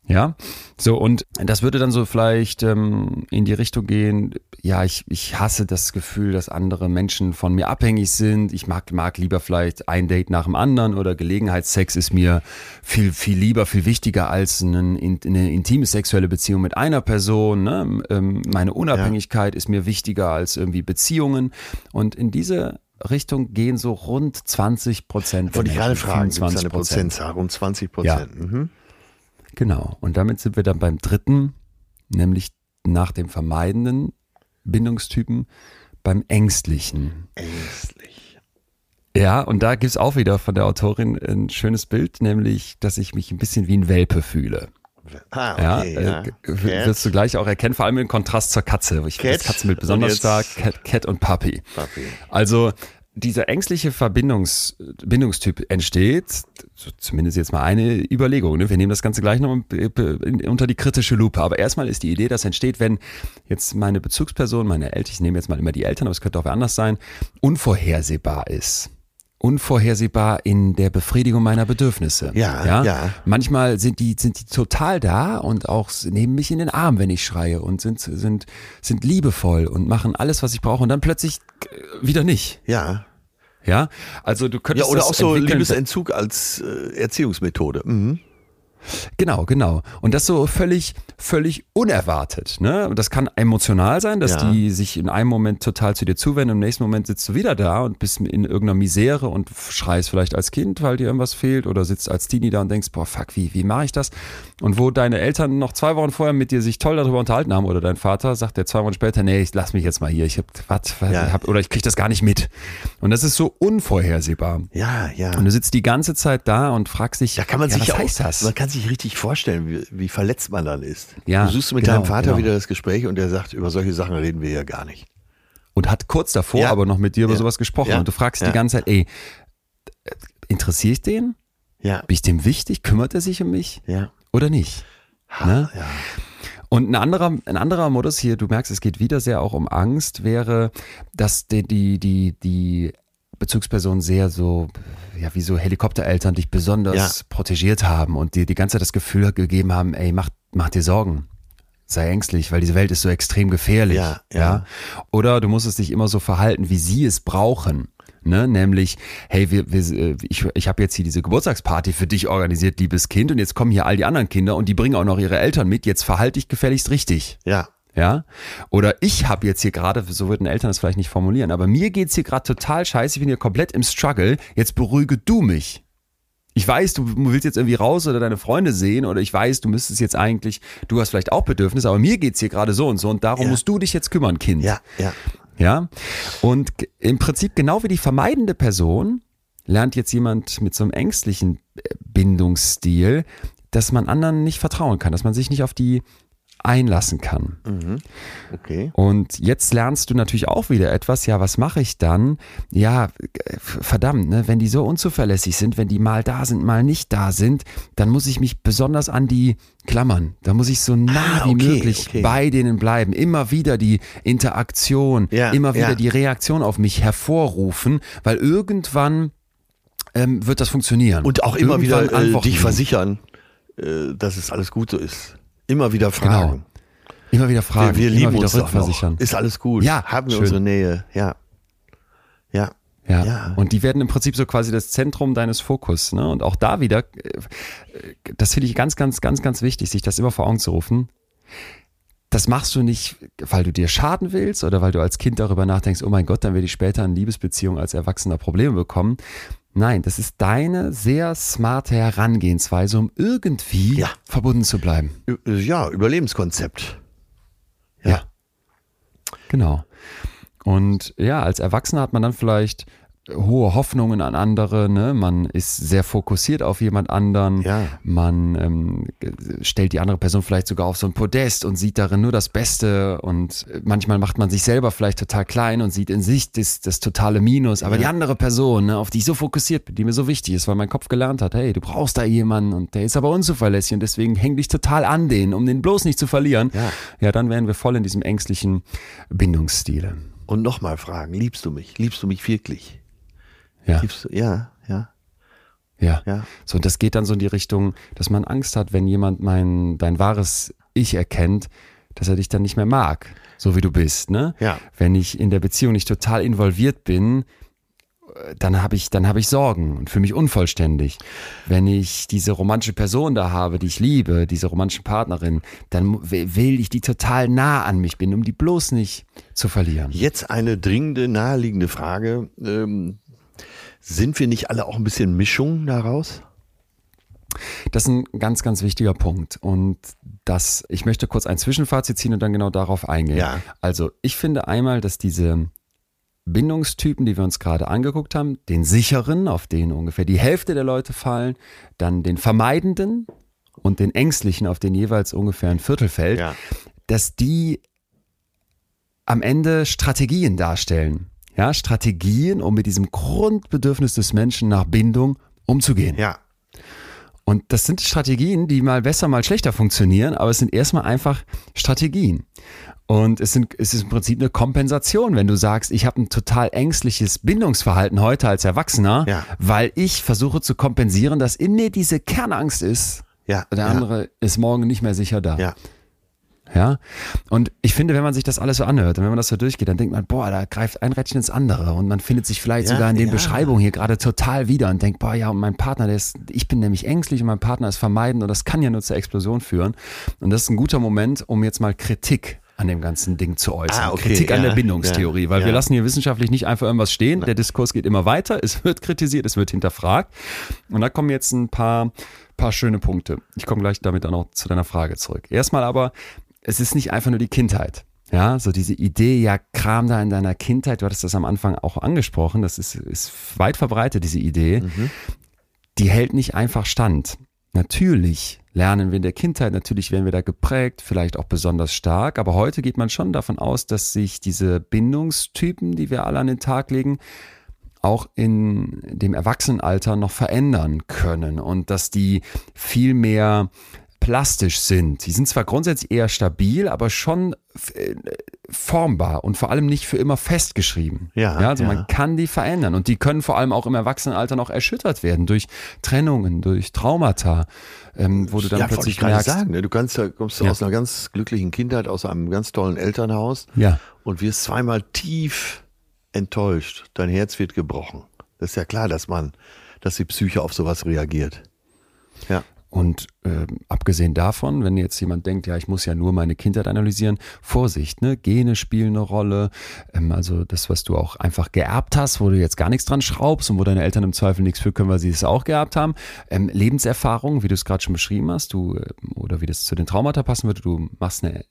S1: Ja, so und das würde dann so vielleicht ähm, in die Richtung gehen, ja, ich, ich hasse das Gefühl, dass andere Menschen von mir abhängig sind. Ich mag, mag lieber vielleicht ein Date nach dem anderen oder Gelegenheitssex ist mir viel, viel lieber, viel wichtiger als ein, eine intime sexuelle Beziehung mit einer Person. Ne? Ähm, meine Unabhängigkeit ist mir wichtiger als irgendwie Beziehungen. Und in diese Richtung gehen so rund 20 Prozent.
S2: Wollte ich gerade fragen, gibt es
S1: 25
S2: eine Prozentzahl? Rund 20 Prozent. Mhm.
S1: Genau. Und damit sind wir dann beim dritten, nämlich nach dem vermeidenden Bindungstypen beim ängstlichen.
S2: Ängstlich.
S1: Ja, und da gibt's auch wieder von der Autorin ein schönes Bild, nämlich, dass ich mich ein bisschen wie ein Welpe fühle.
S2: Ah,
S1: Ja,
S2: okay,
S1: äh,
S2: ja. Cat.
S1: wirst du gleich auch erkennen, vor allem im Kontrast zur Katze. Ich finde das Katzenbild besonders stark. Cat, Cat und Puppy.
S2: Puppy.
S1: Also dieser ängstliche Verbindungs, Bindungstyp entsteht, zumindest jetzt mal eine Überlegung. Ne? Wir nehmen das Ganze gleich noch unter die kritische Lupe. Aber erstmal ist die Idee, das entsteht, wenn jetzt meine Bezugsperson, meine Eltern, ich nehme jetzt mal immer die Eltern, aber es könnte auch anders sein, unvorhersehbar ist. Unvorhersehbar in der Befriedigung meiner Bedürfnisse.
S2: Ja, ja.
S1: Manchmal sind die, sind die total da und auch nehmen mich in den Arm, wenn ich schreie und sind, sind, sind liebevoll und machen alles, was ich brauche und dann plötzlich äh, wieder nicht.
S2: Ja.
S1: Ja, also du
S2: Ja,
S1: könntest
S2: oder
S1: das
S2: auch so Liebesentzug als äh, Erziehungsmethode. Mhm.
S1: Genau, genau. Und das so völlig, völlig unerwartet. Ne? Und das kann emotional sein, dass
S2: Ja.
S1: die sich in einem Moment total zu dir zuwenden, im nächsten Moment sitzt du wieder da und bist in irgendeiner Misere und schreist vielleicht als Kind, weil dir irgendwas fehlt oder sitzt als Teenie da und denkst, boah, fuck, wie, wie mache ich das? Und wo deine Eltern noch zwei Wochen vorher mit dir sich toll darüber unterhalten haben oder dein Vater sagt der zwei Wochen später, nee, ich lass mich jetzt mal hier, ich hab, was, was
S2: Ja.
S1: hab, oder ich krieg das gar nicht mit. Und das ist so unvorhersehbar.
S2: Ja, ja.
S1: Und du sitzt die ganze Zeit da und fragst dich,
S2: Da kann man
S1: ja,
S2: sich
S1: was
S2: auch,
S1: heißt das?
S2: man kann sich richtig vorstellen, wie, wie verletzt man dann ist.
S1: Ja,
S2: du suchst mit
S1: genau,
S2: deinem Vater
S1: genau.
S2: wieder das Gespräch und der sagt, über solche Sachen reden wir ja gar nicht.
S1: und hat kurz davor
S2: Ja.
S1: aber noch mit dir über
S2: Ja.
S1: sowas gesprochen
S2: Ja.
S1: und du fragst die ganze Zeit, ey, interessiere ich den?
S2: Ja,
S1: Bin ich dem wichtig? Kümmert er sich um mich
S2: ja.
S1: oder nicht? Ne?
S2: ja.
S1: Und ein anderer, ein anderer Modus hier, du merkst, es geht wieder sehr auch um Angst, wäre, dass die, die, die, die Bezugspersonen sehr so, ja, wie so Helikoptereltern dich besonders
S2: Ja.
S1: protegiert haben und dir die ganze Zeit das Gefühl gegeben haben, ey, mach, mach dir Sorgen. Sei ängstlich, weil diese Welt ist so extrem gefährlich.
S2: Ja, ja.
S1: Oder du musstest dich immer so verhalten, wie sie es brauchen. Ne? Nämlich, hey, wir, wir, äh, ich, ich habe jetzt hier diese Geburtstagsparty für dich organisiert, liebes Kind, und jetzt kommen hier all die anderen Kinder und die bringen auch noch ihre Eltern mit. Jetzt verhalte dich gefälligst richtig.
S2: Ja,
S1: Ja? Oder ich habe jetzt hier gerade, so würden Eltern das vielleicht nicht formulieren, aber mir geht's hier gerade total scheiße, ich bin hier komplett im Struggle, jetzt beruhige du mich. Ich weiß, du willst jetzt irgendwie raus oder deine Freunde sehen oder ich weiß, du müsstest jetzt eigentlich, du hast vielleicht auch Bedürfnisse, aber mir geht's hier gerade so und so und darum
S2: Ja.
S1: musst du dich jetzt kümmern, Kind.
S2: ja, ja.
S1: Ja. Und im Prinzip genau wie die vermeidende Person lernt jetzt jemand mit so einem ängstlichen äh, Bindungsstil, dass man anderen nicht vertrauen kann, dass man sich nicht auf die einlassen kann.
S2: Okay.
S1: Und jetzt lernst du natürlich auch wieder etwas, ja, was mache ich dann? Ja, verdammt, ne, wenn die so unzuverlässig sind, wenn die mal da sind, mal nicht da sind, dann muss ich mich besonders an die klammern. Da muss ich so nah
S2: Ah,
S1: wie
S2: okay,
S1: möglich
S2: okay.
S1: bei denen bleiben. Immer wieder die Interaktion,
S2: Ja,
S1: immer wieder
S2: ja.
S1: die Reaktion auf mich hervorrufen, weil irgendwann ähm, wird das funktionieren.
S2: Und auch immer
S1: Irgendwann
S2: wieder äh, dich versichern, äh, dass es alles gut so ist. Immer wieder fragen.
S1: Genau. Immer wieder fragen,
S2: Wir, wir
S1: immer
S2: lieben
S1: wieder
S2: uns
S1: rückversichern.
S2: noch. Ist alles gut.
S1: Ja,
S2: Haben wir
S1: schön.
S2: unsere Nähe. Ja. Ja.
S1: Ja.
S2: Ja.
S1: Und die werden im Prinzip so quasi das Zentrum deines Fokus. Ne? Und auch da wieder, äh, das finde ich ganz, ganz, ganz, ganz wichtig, sich das immer vor Augen zu rufen. Das machst du nicht, weil du dir schaden willst oder weil du als Kind darüber nachdenkst, oh mein Gott, dann werde ich später in Liebesbeziehungen als Erwachsener Probleme bekommen. Nein, das ist deine sehr smarte Herangehensweise, um irgendwie
S2: Ja.
S1: verbunden zu bleiben.
S2: Ü- Ja, Überlebenskonzept.
S1: Ja. Genau. Und ja, als Erwachsener hat man dann vielleicht hohe Hoffnungen an andere, ne? man ist sehr fokussiert auf jemand anderen,
S2: Ja.
S1: man ähm, stellt die andere Person vielleicht sogar auf so ein Podest und sieht darin nur das Beste und manchmal macht man sich selber vielleicht total klein und sieht in sich das, das totale Minus, aber die andere Person, ne, auf die ich so fokussiert bin, die mir so wichtig ist, weil mein Kopf gelernt hat, hey, du brauchst da jemanden und der ist aber unzuverlässig und deswegen häng dich total an den, um den bloß nicht zu verlieren,
S2: Ja.
S1: ja dann wären wir voll in diesem ängstlichen Bindungsstile.
S2: Und nochmal fragen, liebst du mich? Liebst du mich wirklich?
S1: Ja.
S2: Liebst du, ja, ja,
S1: Ja.
S2: ja.
S1: So, und das geht dann so in die Richtung, dass man Angst hat, wenn jemand mein, dein wahres Ich erkennt, dass er dich dann nicht mehr mag, so wie du bist, ne?
S2: Ja.
S1: Wenn ich in der Beziehung nicht total involviert bin, dann habe ich, dann habe ich Sorgen und fühle mich unvollständig. Wenn ich diese romantische Person da habe, die ich liebe, diese romantische Partnerin, dann will ich die total nah an mich bin, um die bloß nicht zu verlieren.
S2: Jetzt eine dringende, naheliegende Frage. Ähm, sind wir nicht alle auch ein bisschen Mischung daraus?
S1: Das ist ein ganz, ganz wichtiger Punkt. Und das, ich möchte kurz ein Zwischenfazit ziehen und dann genau darauf eingehen.
S2: Ja.
S1: Also, ich finde einmal, dass diese Bindungstypen, die wir uns gerade angeguckt haben, den sicheren, auf den ungefähr die Hälfte der Leute fallen, dann den vermeidenden und den ängstlichen, auf den jeweils ungefähr ein Viertel fällt,
S2: Ja.
S1: dass die am Ende Strategien darstellen. Ja, Strategien, um mit diesem Grundbedürfnis des Menschen nach Bindung umzugehen.
S2: Ja.
S1: Und das sind Strategien, die mal besser, mal schlechter funktionieren, aber es sind erstmal einfach Strategien. Und es, sind, es ist im Prinzip eine Kompensation, wenn du sagst, ich habe ein total ängstliches Bindungsverhalten heute als Erwachsener,
S2: Ja.
S1: weil ich versuche zu kompensieren, dass in mir diese Kernangst ist.
S2: Ja.
S1: Der
S2: ja.
S1: andere ist morgen nicht mehr sicher da.
S2: Ja.
S1: Ja. Und ich finde, wenn man sich das alles so anhört und wenn man das so durchgeht, dann denkt man, boah, da greift ein Rädchen ins andere und man findet sich vielleicht
S2: Ja,
S1: sogar in den
S2: ja.
S1: Beschreibungen hier gerade total wieder und denkt, boah, ja, und mein Partner, der ist, ich bin nämlich ängstlich und mein Partner ist vermeidend und das kann ja nur zur Explosion führen. Und das ist ein guter Moment, um jetzt mal Kritik an dem ganzen Ding zu äußern.
S2: Ah, okay,
S1: Kritik an
S2: ja,
S1: der Bindungstheorie,
S2: ja,
S1: weil wir
S2: ja.
S1: lassen hier wissenschaftlich nicht einfach irgendwas stehen. Der Diskurs geht immer weiter, es wird kritisiert, es wird hinterfragt. Und da kommen jetzt ein paar, paar schöne Punkte. Ich komme gleich damit dann auch zu deiner Frage zurück. Erstmal aber, es ist nicht einfach nur die Kindheit. Ja, so diese Idee, ja, Kram da in deiner Kindheit, du hattest das am Anfang auch angesprochen, das ist, ist weit verbreitet, diese Idee. Die hält nicht einfach stand. Natürlich lernen wir in der Kindheit, natürlich werden wir da geprägt, vielleicht auch besonders stark, aber heute geht man schon davon aus, dass sich diese Bindungstypen, die wir alle an den Tag legen, auch in dem Erwachsenenalter noch verändern können und dass die viel mehr plastisch sind. Die sind zwar grundsätzlich eher stabil, aber schon äh, formbar und vor allem nicht für immer festgeschrieben.
S2: Ja,
S1: also
S2: ja.
S1: man kann die verändern und die können vor allem auch im Erwachsenenalter noch erschüttert werden durch Trennungen, durch Traumata, ähm, wo du dann
S2: ja,
S1: plötzlich merkst,
S2: sagen, ne? du kannst, ja- kommst
S1: Ja.
S2: aus einer ganz glücklichen Kindheit, aus einem ganz tollen Elternhaus
S1: ja,
S2: und wirst zweimal tief enttäuscht. Dein Herz wird gebrochen. Das ist ja klar, dass man, dass die Psyche auf sowas reagiert. Ja.
S1: Und ähm, abgesehen davon, wenn jetzt jemand denkt, ja, ich muss ja nur meine Kindheit analysieren, Vorsicht, ne? Gene spielen eine Rolle. Ähm, also das, was du auch einfach geerbt hast, wo du jetzt gar nichts dran schraubst und wo deine Eltern im Zweifel nichts für können, weil sie es auch geerbt haben. Ähm, Lebenserfahrung, wie du es gerade schon beschrieben hast, du ähm, oder wie das zu den Traumata passen würde, du machst eine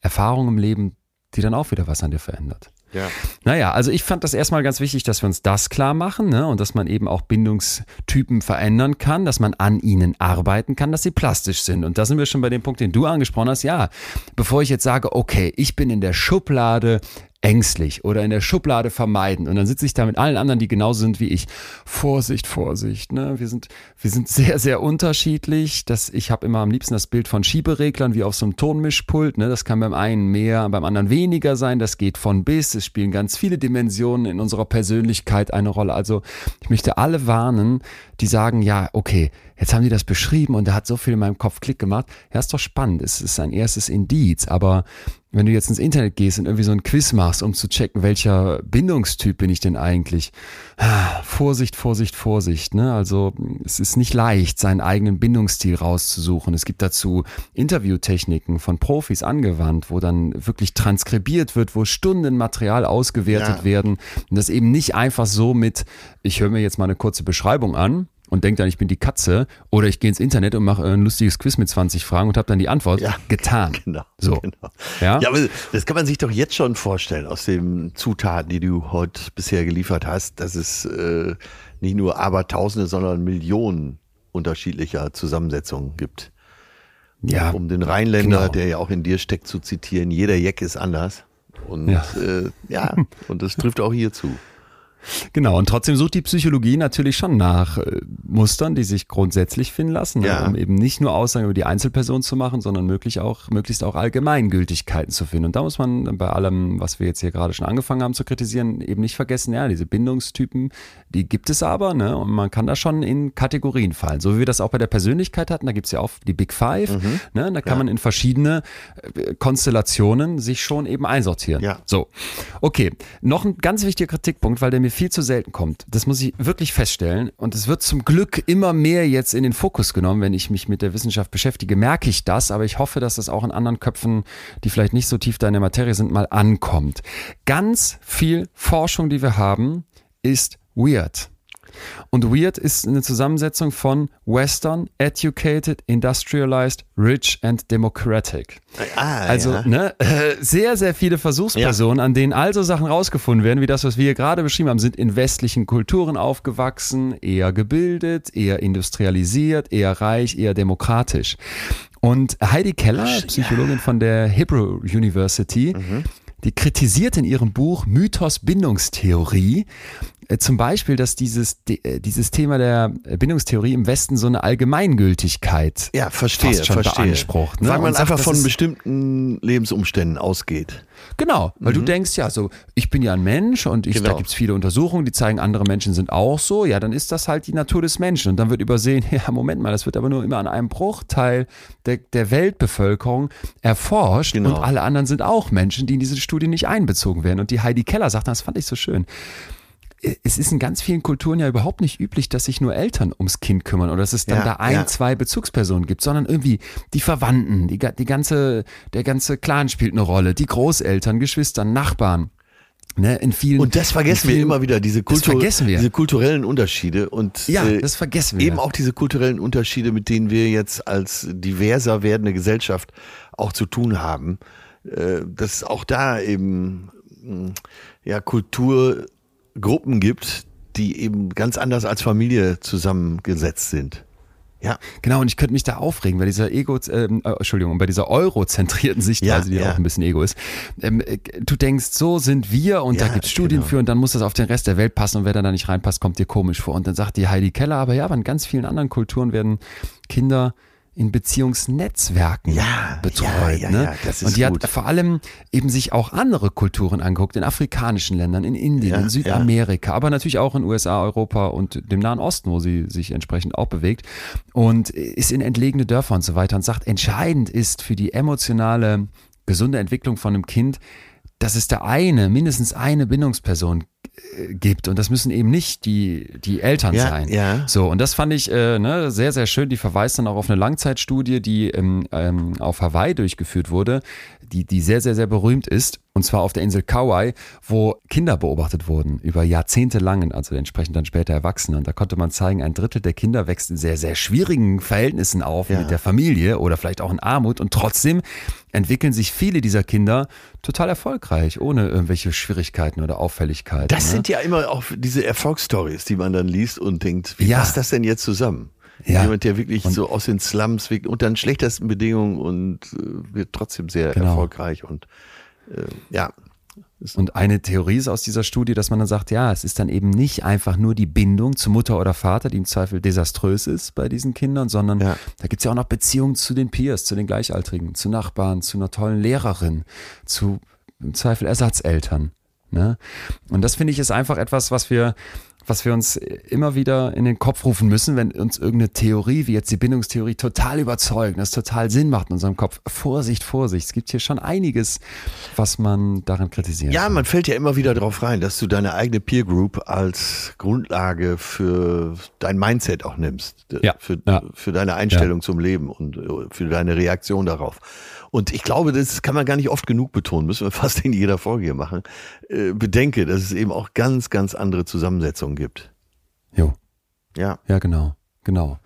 S1: Erfahrung im Leben, die dann auch wieder was an dir verändert.
S2: Ja.
S1: Naja, also ich fand das erstmal ganz wichtig, dass wir uns das klar machen ne? und dass man eben auch Bindungstypen verändern kann, dass man an ihnen arbeiten kann, dass sie plastisch sind. Und da sind wir schon bei dem Punkt, den du angesprochen hast. Ja, bevor ich jetzt sage, okay, ich bin in der Schublade ängstlich oder in der Schublade vermeiden und dann sitze ich da mit allen anderen, die genauso sind wie ich. Vorsicht, Vorsicht, ne? Wir sind wir sind sehr sehr unterschiedlich. Das ich habe immer am liebsten das Bild von Schiebereglern wie auf so einem Tonmischpult, ne? Das kann beim einen mehr, beim anderen weniger sein, das geht von bis, es spielen ganz viele Dimensionen in unserer Persönlichkeit eine Rolle. Also, ich möchte alle warnen, die sagen, ja, okay, jetzt haben die das beschrieben und da hat so viel in meinem Kopf Klick gemacht. Ja, ist doch spannend. Es ist ein erstes Indiz, aber wenn du jetzt ins Internet gehst und irgendwie so ein Quiz machst, um zu checken, welcher Bindungstyp bin ich denn eigentlich? Ah, Vorsicht, Vorsicht, Vorsicht. Ne? Also es ist nicht leicht, seinen eigenen Bindungsstil rauszusuchen. Es gibt dazu Interviewtechniken von Profis angewandt, wo dann wirklich transkribiert wird, wo Stunden Material ausgewertet
S2: Ja.
S1: werden. Und das eben nicht einfach so mit, ich höre mir jetzt mal eine kurze Beschreibung an und denke dann, ich bin die Katze oder ich gehe ins Internet und mache ein lustiges Quiz mit 20 Fragen und habe dann die Antwort
S2: Ja,
S1: getan.
S2: Genau.
S1: So.
S2: Genau.
S1: Ja?
S2: ja, aber das kann man sich doch jetzt schon vorstellen aus den Zutaten, die du heute bisher geliefert hast, dass es äh, nicht nur Abertausende, sondern Millionen unterschiedlicher Zusammensetzungen gibt.
S1: Ja,
S2: Um den Rheinländer,
S1: genau.
S2: der ja auch in dir steckt, zu zitieren, jeder Jack ist anders. Und
S1: Ja.
S2: ja, äh, ja und das trifft auch hier zu.
S1: Genau, und trotzdem sucht die Psychologie natürlich schon nach äh, Mustern, die sich grundsätzlich finden lassen, ne,
S2: Ja.
S1: um eben nicht nur Aussagen über die Einzelperson zu machen, sondern möglich auch, möglichst auch Allgemeingültigkeiten zu finden. Und da muss man bei allem, was wir jetzt hier gerade schon angefangen haben zu kritisieren, eben nicht vergessen, ja, diese Bindungstypen, die gibt es aber, ne? Und man kann da schon in Kategorien fallen. So wie wir das auch bei der Persönlichkeit hatten, da gibt's ja auch die Big Five,
S2: Mhm.
S1: ne? Da kann man in verschiedene äh, Konstellationen sich schon eben einsortieren.
S2: Ja.
S1: So, okay. Noch ein ganz wichtiger Kritikpunkt, weil der mir viel zu selten kommt. Das muss ich wirklich feststellen. Und es wird zum Glück immer mehr jetzt in den Fokus genommen. Wenn ich mich mit der Wissenschaft beschäftige, merke ich das. Aber ich hoffe, dass das auch in anderen Köpfen, die vielleicht nicht so tief da in der Materie sind, mal ankommt. Ganz viel Forschung, die wir haben, ist weird. Und weird ist eine Zusammensetzung von Western, Educated, Industrialized, Rich and Democratic.
S2: Ah,
S1: Also
S2: ja.
S1: ne, äh, sehr, sehr viele Versuchspersonen, an denen also Sachen rausgefunden werden, wie das, was wir hier gerade beschrieben haben, sind in westlichen Kulturen aufgewachsen, eher gebildet, eher industrialisiert, eher reich, eher demokratisch. Und Heidi Keller, Psychologin von der Hebrew University,
S2: Mhm.
S1: die kritisiert in ihrem Buch Mythos Bindungstheorie, zum Beispiel, dass dieses, äh, dieses Thema der Bindungstheorie im Westen so eine Allgemeingültigkeit
S2: ja, verstehe,
S1: fast schon
S2: verstehe.
S1: beansprucht. Ne?
S2: Weil man
S1: sagt,
S2: einfach von bestimmten Lebensumständen ausgeht.
S1: Genau, weil du denkst ja, so ich bin ja ein Mensch und ich, da
S2: Genau.
S1: gibt es viele Untersuchungen, die zeigen, andere Menschen sind auch so. Ja, dann ist das halt die Natur des Menschen. Und dann wird übersehen, ja, Moment mal, das wird aber nur immer an einem Bruchteil der, der Weltbevölkerung erforscht
S2: Genau.
S1: und alle anderen sind auch Menschen, die in diese Studie nicht einbezogen werden. Und die Heidi Keller sagt, das fand ich so schön. Es ist in ganz vielen Kulturen ja überhaupt nicht üblich, dass sich nur Eltern ums Kind kümmern oder dass es dann
S2: Ja,
S1: da ein,
S2: ja.
S1: zwei Bezugspersonen gibt, sondern irgendwie die Verwandten, die, die ganze, der ganze Clan spielt eine Rolle, die Großeltern, Geschwister, Nachbarn. Ne, in vielen,
S2: Und das vergessen
S1: in
S2: wir
S1: vielen,
S2: immer wieder, diese, Kultur, diese kulturellen Unterschiede. Und
S1: Ja,
S2: äh,
S1: das vergessen wir.
S2: eben auch diese kulturellen Unterschiede, mit denen wir jetzt als diverser werdende Gesellschaft auch zu tun haben. Äh, dass auch da eben mh, ja, Kulturgruppen gibt, die eben ganz anders als Familie zusammengesetzt sind. Ja,
S1: Genau, und ich könnte mich da aufregen bei dieser Ego, ähm, äh, Entschuldigung, bei dieser eurozentrierten Sichtweise,
S2: Ja,
S1: die
S2: ja.
S1: auch ein bisschen Ego ist. Ähm, äh, du denkst, so sind wir und da
S2: Ja,
S1: gibt es Studien
S2: genau.
S1: für und dann muss das auf den Rest der Welt passen und wer dann da nicht reinpasst, kommt dir komisch vor. Und dann sagt die Heidi Keller, aber ja, aber in ganz vielen anderen Kulturen werden Kinder in Beziehungsnetzwerken
S2: Ja,
S1: betreut.
S2: ja, ja,
S1: ne? und die
S2: gut.
S1: hat vor allem eben sich auch andere Kulturen angeguckt, in afrikanischen Ländern, in Indien, in Südamerika, aber natürlich auch in USA, Europa und dem Nahen Osten, wo sie sich entsprechend auch bewegt und ist in entlegene Dörfer und so weiter und sagt, entscheidend ist für die emotionale, gesunde Entwicklung von einem Kind, dass es da eine, mindestens eine Bindungsperson äh, gibt und das müssen eben nicht die, die Eltern
S2: Ja,
S1: sein.
S2: ja.
S1: So, und das fand ich äh, ne, sehr, sehr schön. Die verweist dann auch auf eine Langzeitstudie, die ähm, ähm, auf Hawaii durchgeführt wurde, die, die sehr, sehr, sehr berühmt ist. Und zwar auf der Insel Kauai, wo Kinder beobachtet wurden, über Jahrzehnte lang, also entsprechend dann später Erwachsene. Und da konnte man zeigen, ein Drittel der Kinder wächst in sehr, sehr schwierigen Verhältnissen auf
S2: Ja.
S1: mit der Familie oder vielleicht auch in Armut. Und trotzdem entwickeln sich viele dieser Kinder total erfolgreich, ohne irgendwelche Schwierigkeiten oder Auffälligkeiten.
S2: das
S1: ne?
S2: sind ja immer auch diese Erfolgsstories, die man dann liest und denkt, wie
S1: Ja.
S2: passt das denn jetzt zusammen?
S1: Ja.
S2: Jemand, der wirklich so aus den Slums unter den schlechtesten Bedingungen und äh, wird trotzdem sehr
S1: Genau.
S2: erfolgreich und äh, ja.
S1: Und eine Theorie ist aus dieser Studie, dass man dann sagt, ja, es ist dann eben nicht einfach nur die Bindung zu Mutter oder Vater, die im Zweifel desaströs ist bei diesen Kindern, sondern
S2: Ja.
S1: da gibt's ja auch noch Beziehungen zu den Peers, zu den Gleichaltrigen, zu Nachbarn, zu einer tollen Lehrerin, zu im Zweifel Ersatzeltern. Ne? Und das finde ich ist einfach etwas, was wir, was wir uns immer wieder in den Kopf rufen müssen, wenn uns irgendeine Theorie, wie jetzt die Bindungstheorie, total überzeugt, das total Sinn macht in unserem Kopf. Vorsicht, Vorsicht. Es gibt hier schon einiges, was man daran kritisieren
S2: Ja,
S1: kann.
S2: man fällt ja immer wieder darauf rein, dass du deine eigene Peer Group als Grundlage für dein Mindset auch nimmst.
S1: Ja,
S2: Für,
S1: ja.
S2: für deine Einstellung zum Leben und äh, für deine Reaktion darauf. Und ich glaube, das kann man gar nicht oft genug betonen, müssen wir fast in jeder Folge hier machen. Äh, bedenke, dass es eben auch ganz, ganz andere Zusammensetzungen gibt.
S1: Jo.
S2: Ja.
S1: Ja, genau. Genau.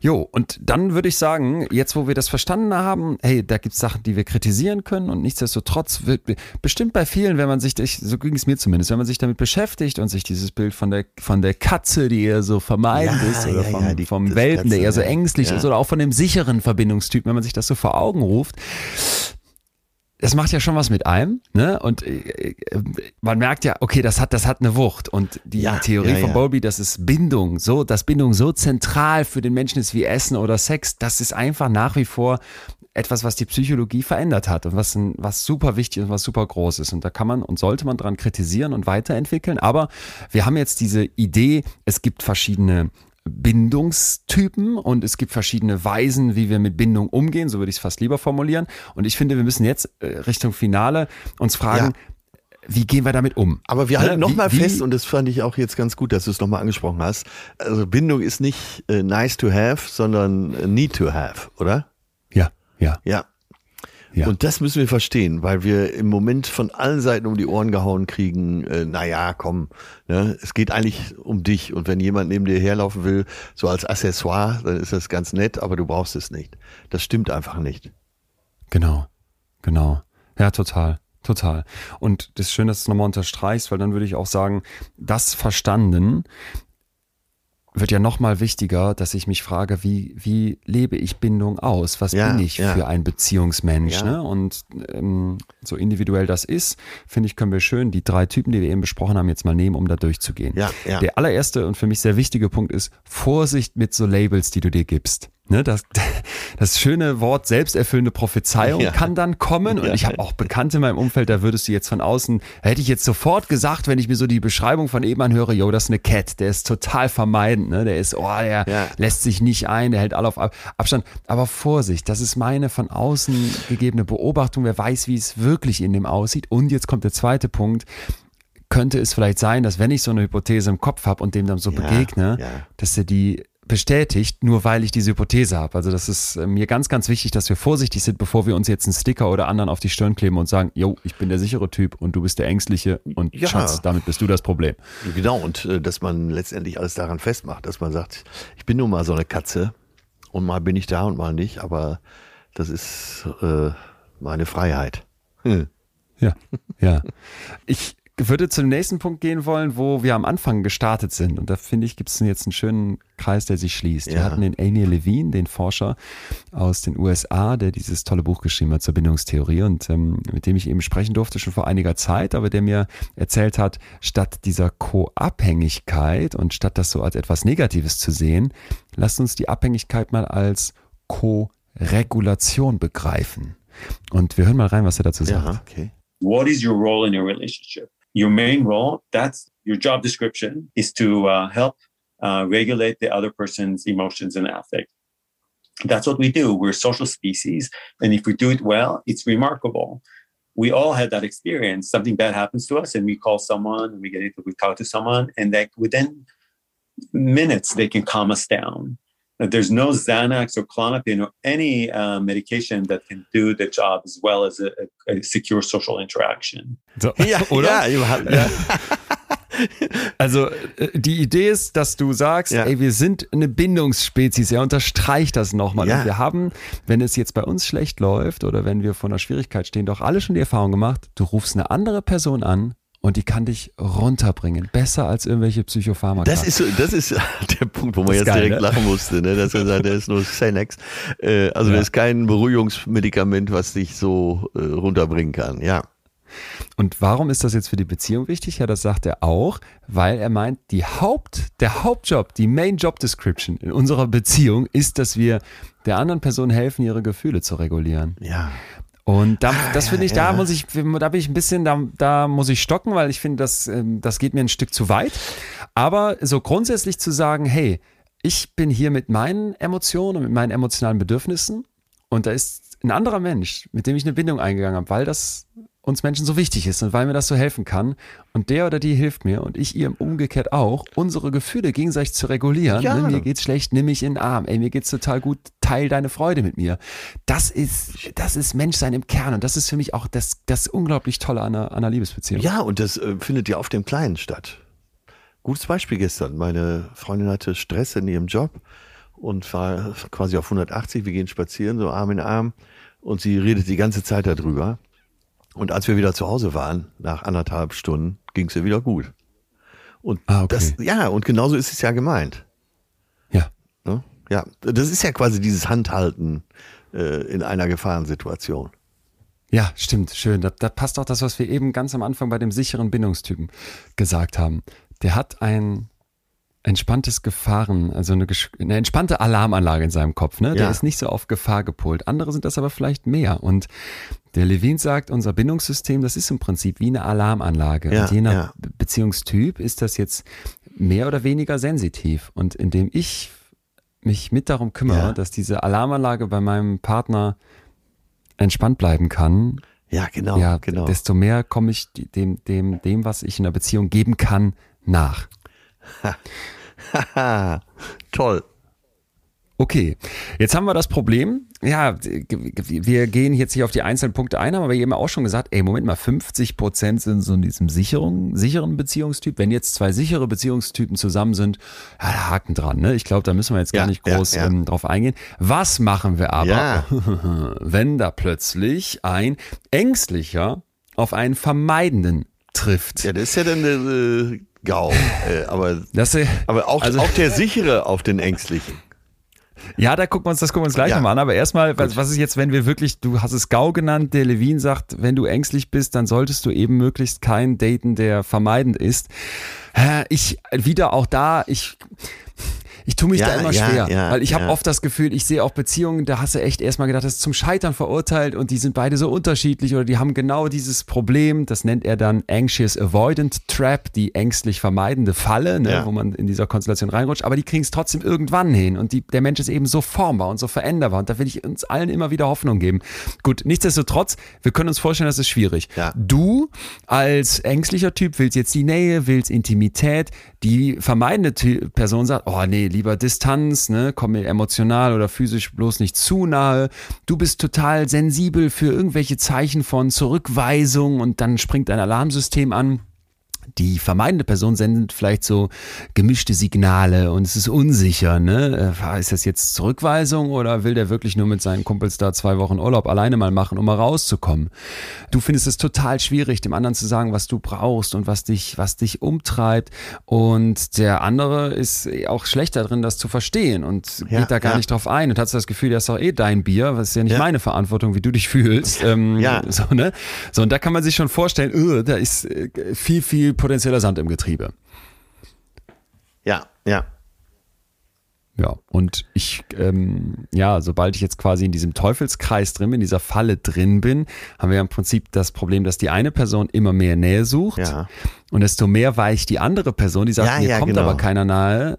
S1: Jo, und dann würde ich sagen, jetzt wo wir das verstanden haben, hey, da gibt's Sachen, die wir kritisieren können und nichtsdestotrotz wird bestimmt bei vielen, wenn man sich, ich- so ging es mir zumindest, wenn man sich damit beschäftigt und sich dieses Bild von der, von der Katze, die eher so vermeidend
S2: Ja,
S1: ist, oder
S2: ja,
S1: vom,
S2: ja, die-
S1: vom Welpen, der
S2: Katze,
S1: eher so ängstlich ist, oder auch von dem sicheren Verbindungstyp, wenn man sich das so vor Augen ruft, das macht ja schon was mit einem, ne? Und äh, äh, man merkt ja, okay, das hat, das hat eine Wucht. Und die
S2: Ja,
S1: Theorie
S2: ja,
S1: von
S2: ja.
S1: Bowlby, dass es Bindung, so, dass Bindung so zentral für den Menschen ist wie Essen oder Sex, das ist einfach nach wie vor etwas, was die Psychologie verändert hat und was, ein, was super wichtig und was super groß ist. Und da kann man und sollte man dran kritisieren und weiterentwickeln. Aber wir haben jetzt diese Idee, es gibt verschiedene Bindungstypen und es gibt verschiedene Weisen, wie wir mit Bindung umgehen, so würde ich es fast lieber formulieren. Und ich finde, wir müssen jetzt äh, Richtung Finale uns fragen, wie gehen wir damit um?
S2: Aber wir
S1: Ne?
S2: halten nochmal
S1: Wie- wie-
S2: fest, und das fand ich auch jetzt ganz gut, dass du es nochmal angesprochen hast. Also Bindung ist nicht äh, nice to have, sondern äh, need to have, oder?
S1: Ja, ja,
S2: Ja.
S1: Ja.
S2: Und das müssen wir verstehen, weil wir im Moment von allen Seiten um die Ohren gehauen kriegen, äh, naja, komm, ne, es geht eigentlich um dich. Und wenn jemand neben dir herlaufen will, so als Accessoire, dann ist das ganz nett, aber du brauchst es nicht. Das stimmt einfach nicht.
S1: Genau, genau. Ja, total, total. Und das ist schön, dass du es nochmal unterstreichst, weil dann würde ich auch sagen, das verstanden wird ja noch mal wichtiger, dass ich mich frage, wie, wie lebe ich Bindung aus? Was
S2: Ja,
S1: bin ich
S2: ja.
S1: für ein Beziehungsmensch?
S2: Ja.
S1: Ne? Und ähm, so individuell das ist, finde ich, können wir schön die drei Typen, die wir eben besprochen haben, jetzt mal nehmen, um da durchzugehen.
S2: Ja, ja.
S1: Der allererste und für mich sehr wichtige Punkt ist Vorsicht mit so Labels, die du dir gibst. Ne, das, das schöne Wort selbsterfüllende Prophezeiung
S2: Ja.
S1: kann dann kommen. Und
S2: Ja.
S1: ich habe auch Bekannte in meinem Umfeld, da würdest du jetzt von außen, hätte ich jetzt sofort gesagt, wenn ich mir so die Beschreibung von eben anhöre, yo, das ist eine Cat, der ist total vermeidend, ne? Der ist, oh, der
S2: Ja.
S1: lässt sich nicht ein, der hält alle auf Ab- Abstand. Aber Vorsicht, das ist meine von außen gegebene Beobachtung. Wer weiß, wie es wirklich in dem aussieht. Und jetzt kommt der zweite Punkt. Könnte es vielleicht sein, dass wenn ich so eine Hypothese im Kopf habe und dem dann so
S2: Ja,
S1: begegne,
S2: ja.
S1: dass er die bestätigt, nur weil ich diese Hypothese habe. Also das ist äh, mir ganz, ganz wichtig, dass wir vorsichtig sind, bevor wir uns jetzt einen Sticker oder anderen auf die Stirn kleben und sagen, yo, ich bin der sichere Typ und du bist der ängstliche und
S2: Ja.
S1: Schatz, damit bist du das Problem.
S2: Genau, und äh, dass man letztendlich alles daran festmacht, dass man sagt, ich bin nun mal so eine Katze und mal bin ich da und mal nicht, aber das ist äh, meine Freiheit. Hm.
S1: Ja, ja. Ich würde zum nächsten Punkt gehen wollen, wo wir am Anfang gestartet sind. Und da finde ich, gibt es jetzt einen schönen Kreis, der sich schließt. Wir
S2: Ja.
S1: hatten den Amy Levine, den Forscher aus den USA, der dieses tolle Buch geschrieben hat zur Bindungstheorie und ähm, mit dem ich eben sprechen durfte schon vor einiger Zeit, aber der mir erzählt hat, statt dieser Co-Abhängigkeit und statt das so als etwas Negatives zu sehen, lasst uns die Abhängigkeit mal als Co-Regulation begreifen. Und wir hören mal rein, was er dazu sagt.
S2: Ja, okay.
S5: what is your role in your relationship your main role that's your job description is to uh, help uh, regulate the other person's emotions and affect. That's what we do. We're social species and if we do it well it's remarkable. We all had that experience. Something bad happens to us and we call someone and we get into we talk to someone and that within minutes they can calm us down there's no Xanax or Clonopin or any uh, medication that can do the job as well as a, a, a secure social interaction.
S1: So,
S2: Ja,
S1: oder?
S2: ja, überhaupt, ja.
S1: Also äh, die Idee ist, dass du sagst,
S2: Ja.
S1: ey, wir sind eine Bindungsspezies. Er unterstreicht das nochmal.
S2: Ja.
S1: Und wir haben, wenn es jetzt bei uns schlecht läuft oder wenn wir vor einer Schwierigkeit stehen, doch alle schon die Erfahrung gemacht, du rufst eine andere Person an und die kann dich runterbringen. Besser als irgendwelche Psychopharmaka.
S2: Das ist, so- das ist der Punkt, wo man jetzt
S1: geil,
S2: direkt
S1: ne?
S2: lachen musste, ne? dass er sagt, der ist nur Xanax. Äh, also
S1: Ja.
S2: das ist kein Beruhigungsmedikament, was dich so äh, runterbringen kann. Ja.
S1: Und warum ist das jetzt für die Beziehung wichtig? Ja, das sagt er auch, weil er meint, die Haupt, der Hauptjob, die Main Job Description in unserer Beziehung ist, dass wir der anderen Person helfen, ihre Gefühle zu regulieren.
S2: Ja.
S1: Und da, das
S2: ja,
S1: finde ich, da
S2: ja.
S1: muss ich, da bin ich ein bisschen, da, da muss ich stocken, weil ich finde, das, ähm, das geht mir ein Stück zu weit. Aber so grundsätzlich zu sagen, hey, ich bin hier mit meinen Emotionen und mit meinen emotionalen Bedürfnissen und da ist ein anderer Mensch, mit dem ich eine Bindung eingegangen habe, weil das uns Menschen so wichtig ist und weil mir das so helfen kann. Und der oder die hilft mir und ich ihr umgekehrt auch, unsere Gefühle gegenseitig zu regulieren.
S2: Ja.
S1: Ne, mir geht's schlecht, nimm mich in den Arm. Ey, mir geht's total gut, teil deine Freude mit mir. Das ist, das ist Menschsein im Kern und das ist für mich auch das, das unglaublich Tolle an einer, an einer Liebesbeziehung.
S2: Ja, und das äh, findet ja auf dem Kleinen statt. Gutes Beispiel gestern. Meine Freundin hatte Stress in ihrem Job und war quasi auf 180. Wir gehen spazieren, so Arm in Arm. Und sie redet die ganze Zeit darüber. Und als wir wieder zu Hause waren, nach anderthalb Stunden, ging es ihr wieder gut. Und
S1: Ah, okay.
S2: das, ja, und genauso ist es ja gemeint.
S1: Ja.
S2: Ne? Ja, das ist ja quasi dieses Handhalten äh, in einer Gefahrensituation.
S1: Ja, stimmt, schön. Da, da passt auch das, was wir eben ganz am Anfang bei dem sicheren Bindungstypen gesagt haben. Der hat ein entspanntes Gefahren, also eine, eine entspannte Alarmanlage in seinem Kopf. Ne? Der
S2: Ja.
S1: ist nicht so auf Gefahr gepolt. Andere sind das aber vielleicht mehr. Und der Levin sagt, unser Bindungssystem, das ist im Prinzip wie eine Alarmanlage.
S2: Ja,
S1: Und je nach
S2: ja.
S1: Be- Beziehungstyp ist das jetzt mehr oder weniger sensitiv. Und indem ich mich mit darum kümmere,
S2: Ja.
S1: dass diese Alarmanlage bei meinem Partner entspannt bleiben kann,
S2: Ja, genau,
S1: ja,
S2: genau.
S1: desto mehr komme ich dem, dem, dem, was ich in einer Beziehung geben kann, nach.
S2: Toll.
S1: Okay, jetzt haben wir das Problem. Ja, wir gehen jetzt hier auf die einzelnen Punkte ein, haben aber eben auch schon gesagt, ey, Moment mal, 50 Prozent sind so in diesem sicheren, sicheren Beziehungstyp. Wenn jetzt zwei sichere Beziehungstypen zusammen sind, ja, da Haken dran, ne? Ich glaube, da müssen wir jetzt gar
S2: Ja,
S1: nicht
S2: ja,
S1: groß
S2: ja.
S1: Ähm, drauf eingehen. Was machen wir aber,
S2: Ja.
S1: wenn da plötzlich ein ängstlicher auf einen vermeidenden trifft?
S2: Ja, das ist ja dann äh, GAU. Äh, aber,
S1: Das, äh,
S2: aber auch,
S1: also-
S2: auch der sichere auf den ängstlichen.
S1: Ja, da gucken wir uns das gucken wir uns gleich
S2: Ja.
S1: nochmal an. Aber erstmal, was, was ist jetzt, wenn wir wirklich, du hast es GAU genannt, der Levin sagt, wenn du ängstlich bist, dann solltest du eben möglichst keinen daten, der vermeidend ist. Ich wieder auch da, ich ich tue mich
S2: Ja,
S1: da immer
S2: ja,
S1: schwer,
S2: ja,
S1: weil ich habe oft das Gefühl, ich sehe auch Beziehungen, da hast du echt erstmal gedacht, das ist zum Scheitern verurteilt und die sind beide so unterschiedlich oder die haben genau dieses Problem, das nennt er dann Anxious Avoidant Trap, die ängstlich vermeidende Falle, ne, wo man in dieser Konstellation reinrutscht, aber die kriegen es trotzdem irgendwann hin und die, der Mensch ist eben so formbar und so veränderbar und da will ich uns allen immer wieder Hoffnung geben. Gut, nichtsdestotrotz, wir können uns vorstellen, das ist schwierig. Du als ängstlicher Typ willst jetzt die Nähe, willst Intimität, die vermeidende Person sagt, oh nee, lieber Distanz, ne, komm mir emotional oder physisch bloß nicht zu nahe. Du bist total sensibel für irgendwelche Zeichen von Zurückweisung und dann springt ein Alarmsystem an. Die vermeidende Person sendet vielleicht so gemischte Signale und es ist unsicher, ne? Äh, Ist das jetzt Zurückweisung oder will der wirklich nur mit seinen Kumpels da zwei Wochen Urlaub alleine mal machen, um mal rauszukommen? Du findest es total schwierig, dem anderen zu sagen, was du brauchst und was dich, was dich umtreibt. Und der andere ist auch schlechter drin, das zu verstehen und
S2: Ja,
S1: geht da gar
S2: ja.
S1: nicht drauf ein und hast das Gefühl, das ist doch eh dein Bier, was ist ja nicht
S2: Ja.
S1: meine Verantwortung, wie du dich fühlst. Ähm,
S2: Ja.
S1: So, ne? So, und da kann man sich schon vorstellen, öh, da ist äh, viel, viel potenzieller Sand im Getriebe.
S2: Ja, ja.
S1: Ja, und ich, ähm, ja, sobald ich jetzt quasi in diesem Teufelskreis drin bin, in dieser Falle drin bin, haben wir ja im Prinzip das Problem, dass die eine Person immer mehr Nähe sucht
S2: Ja.
S1: und desto mehr weicht die andere Person, die sagt,
S2: Ja,
S1: mir
S2: ja,
S1: kommt
S2: genau.
S1: aber keiner nahe,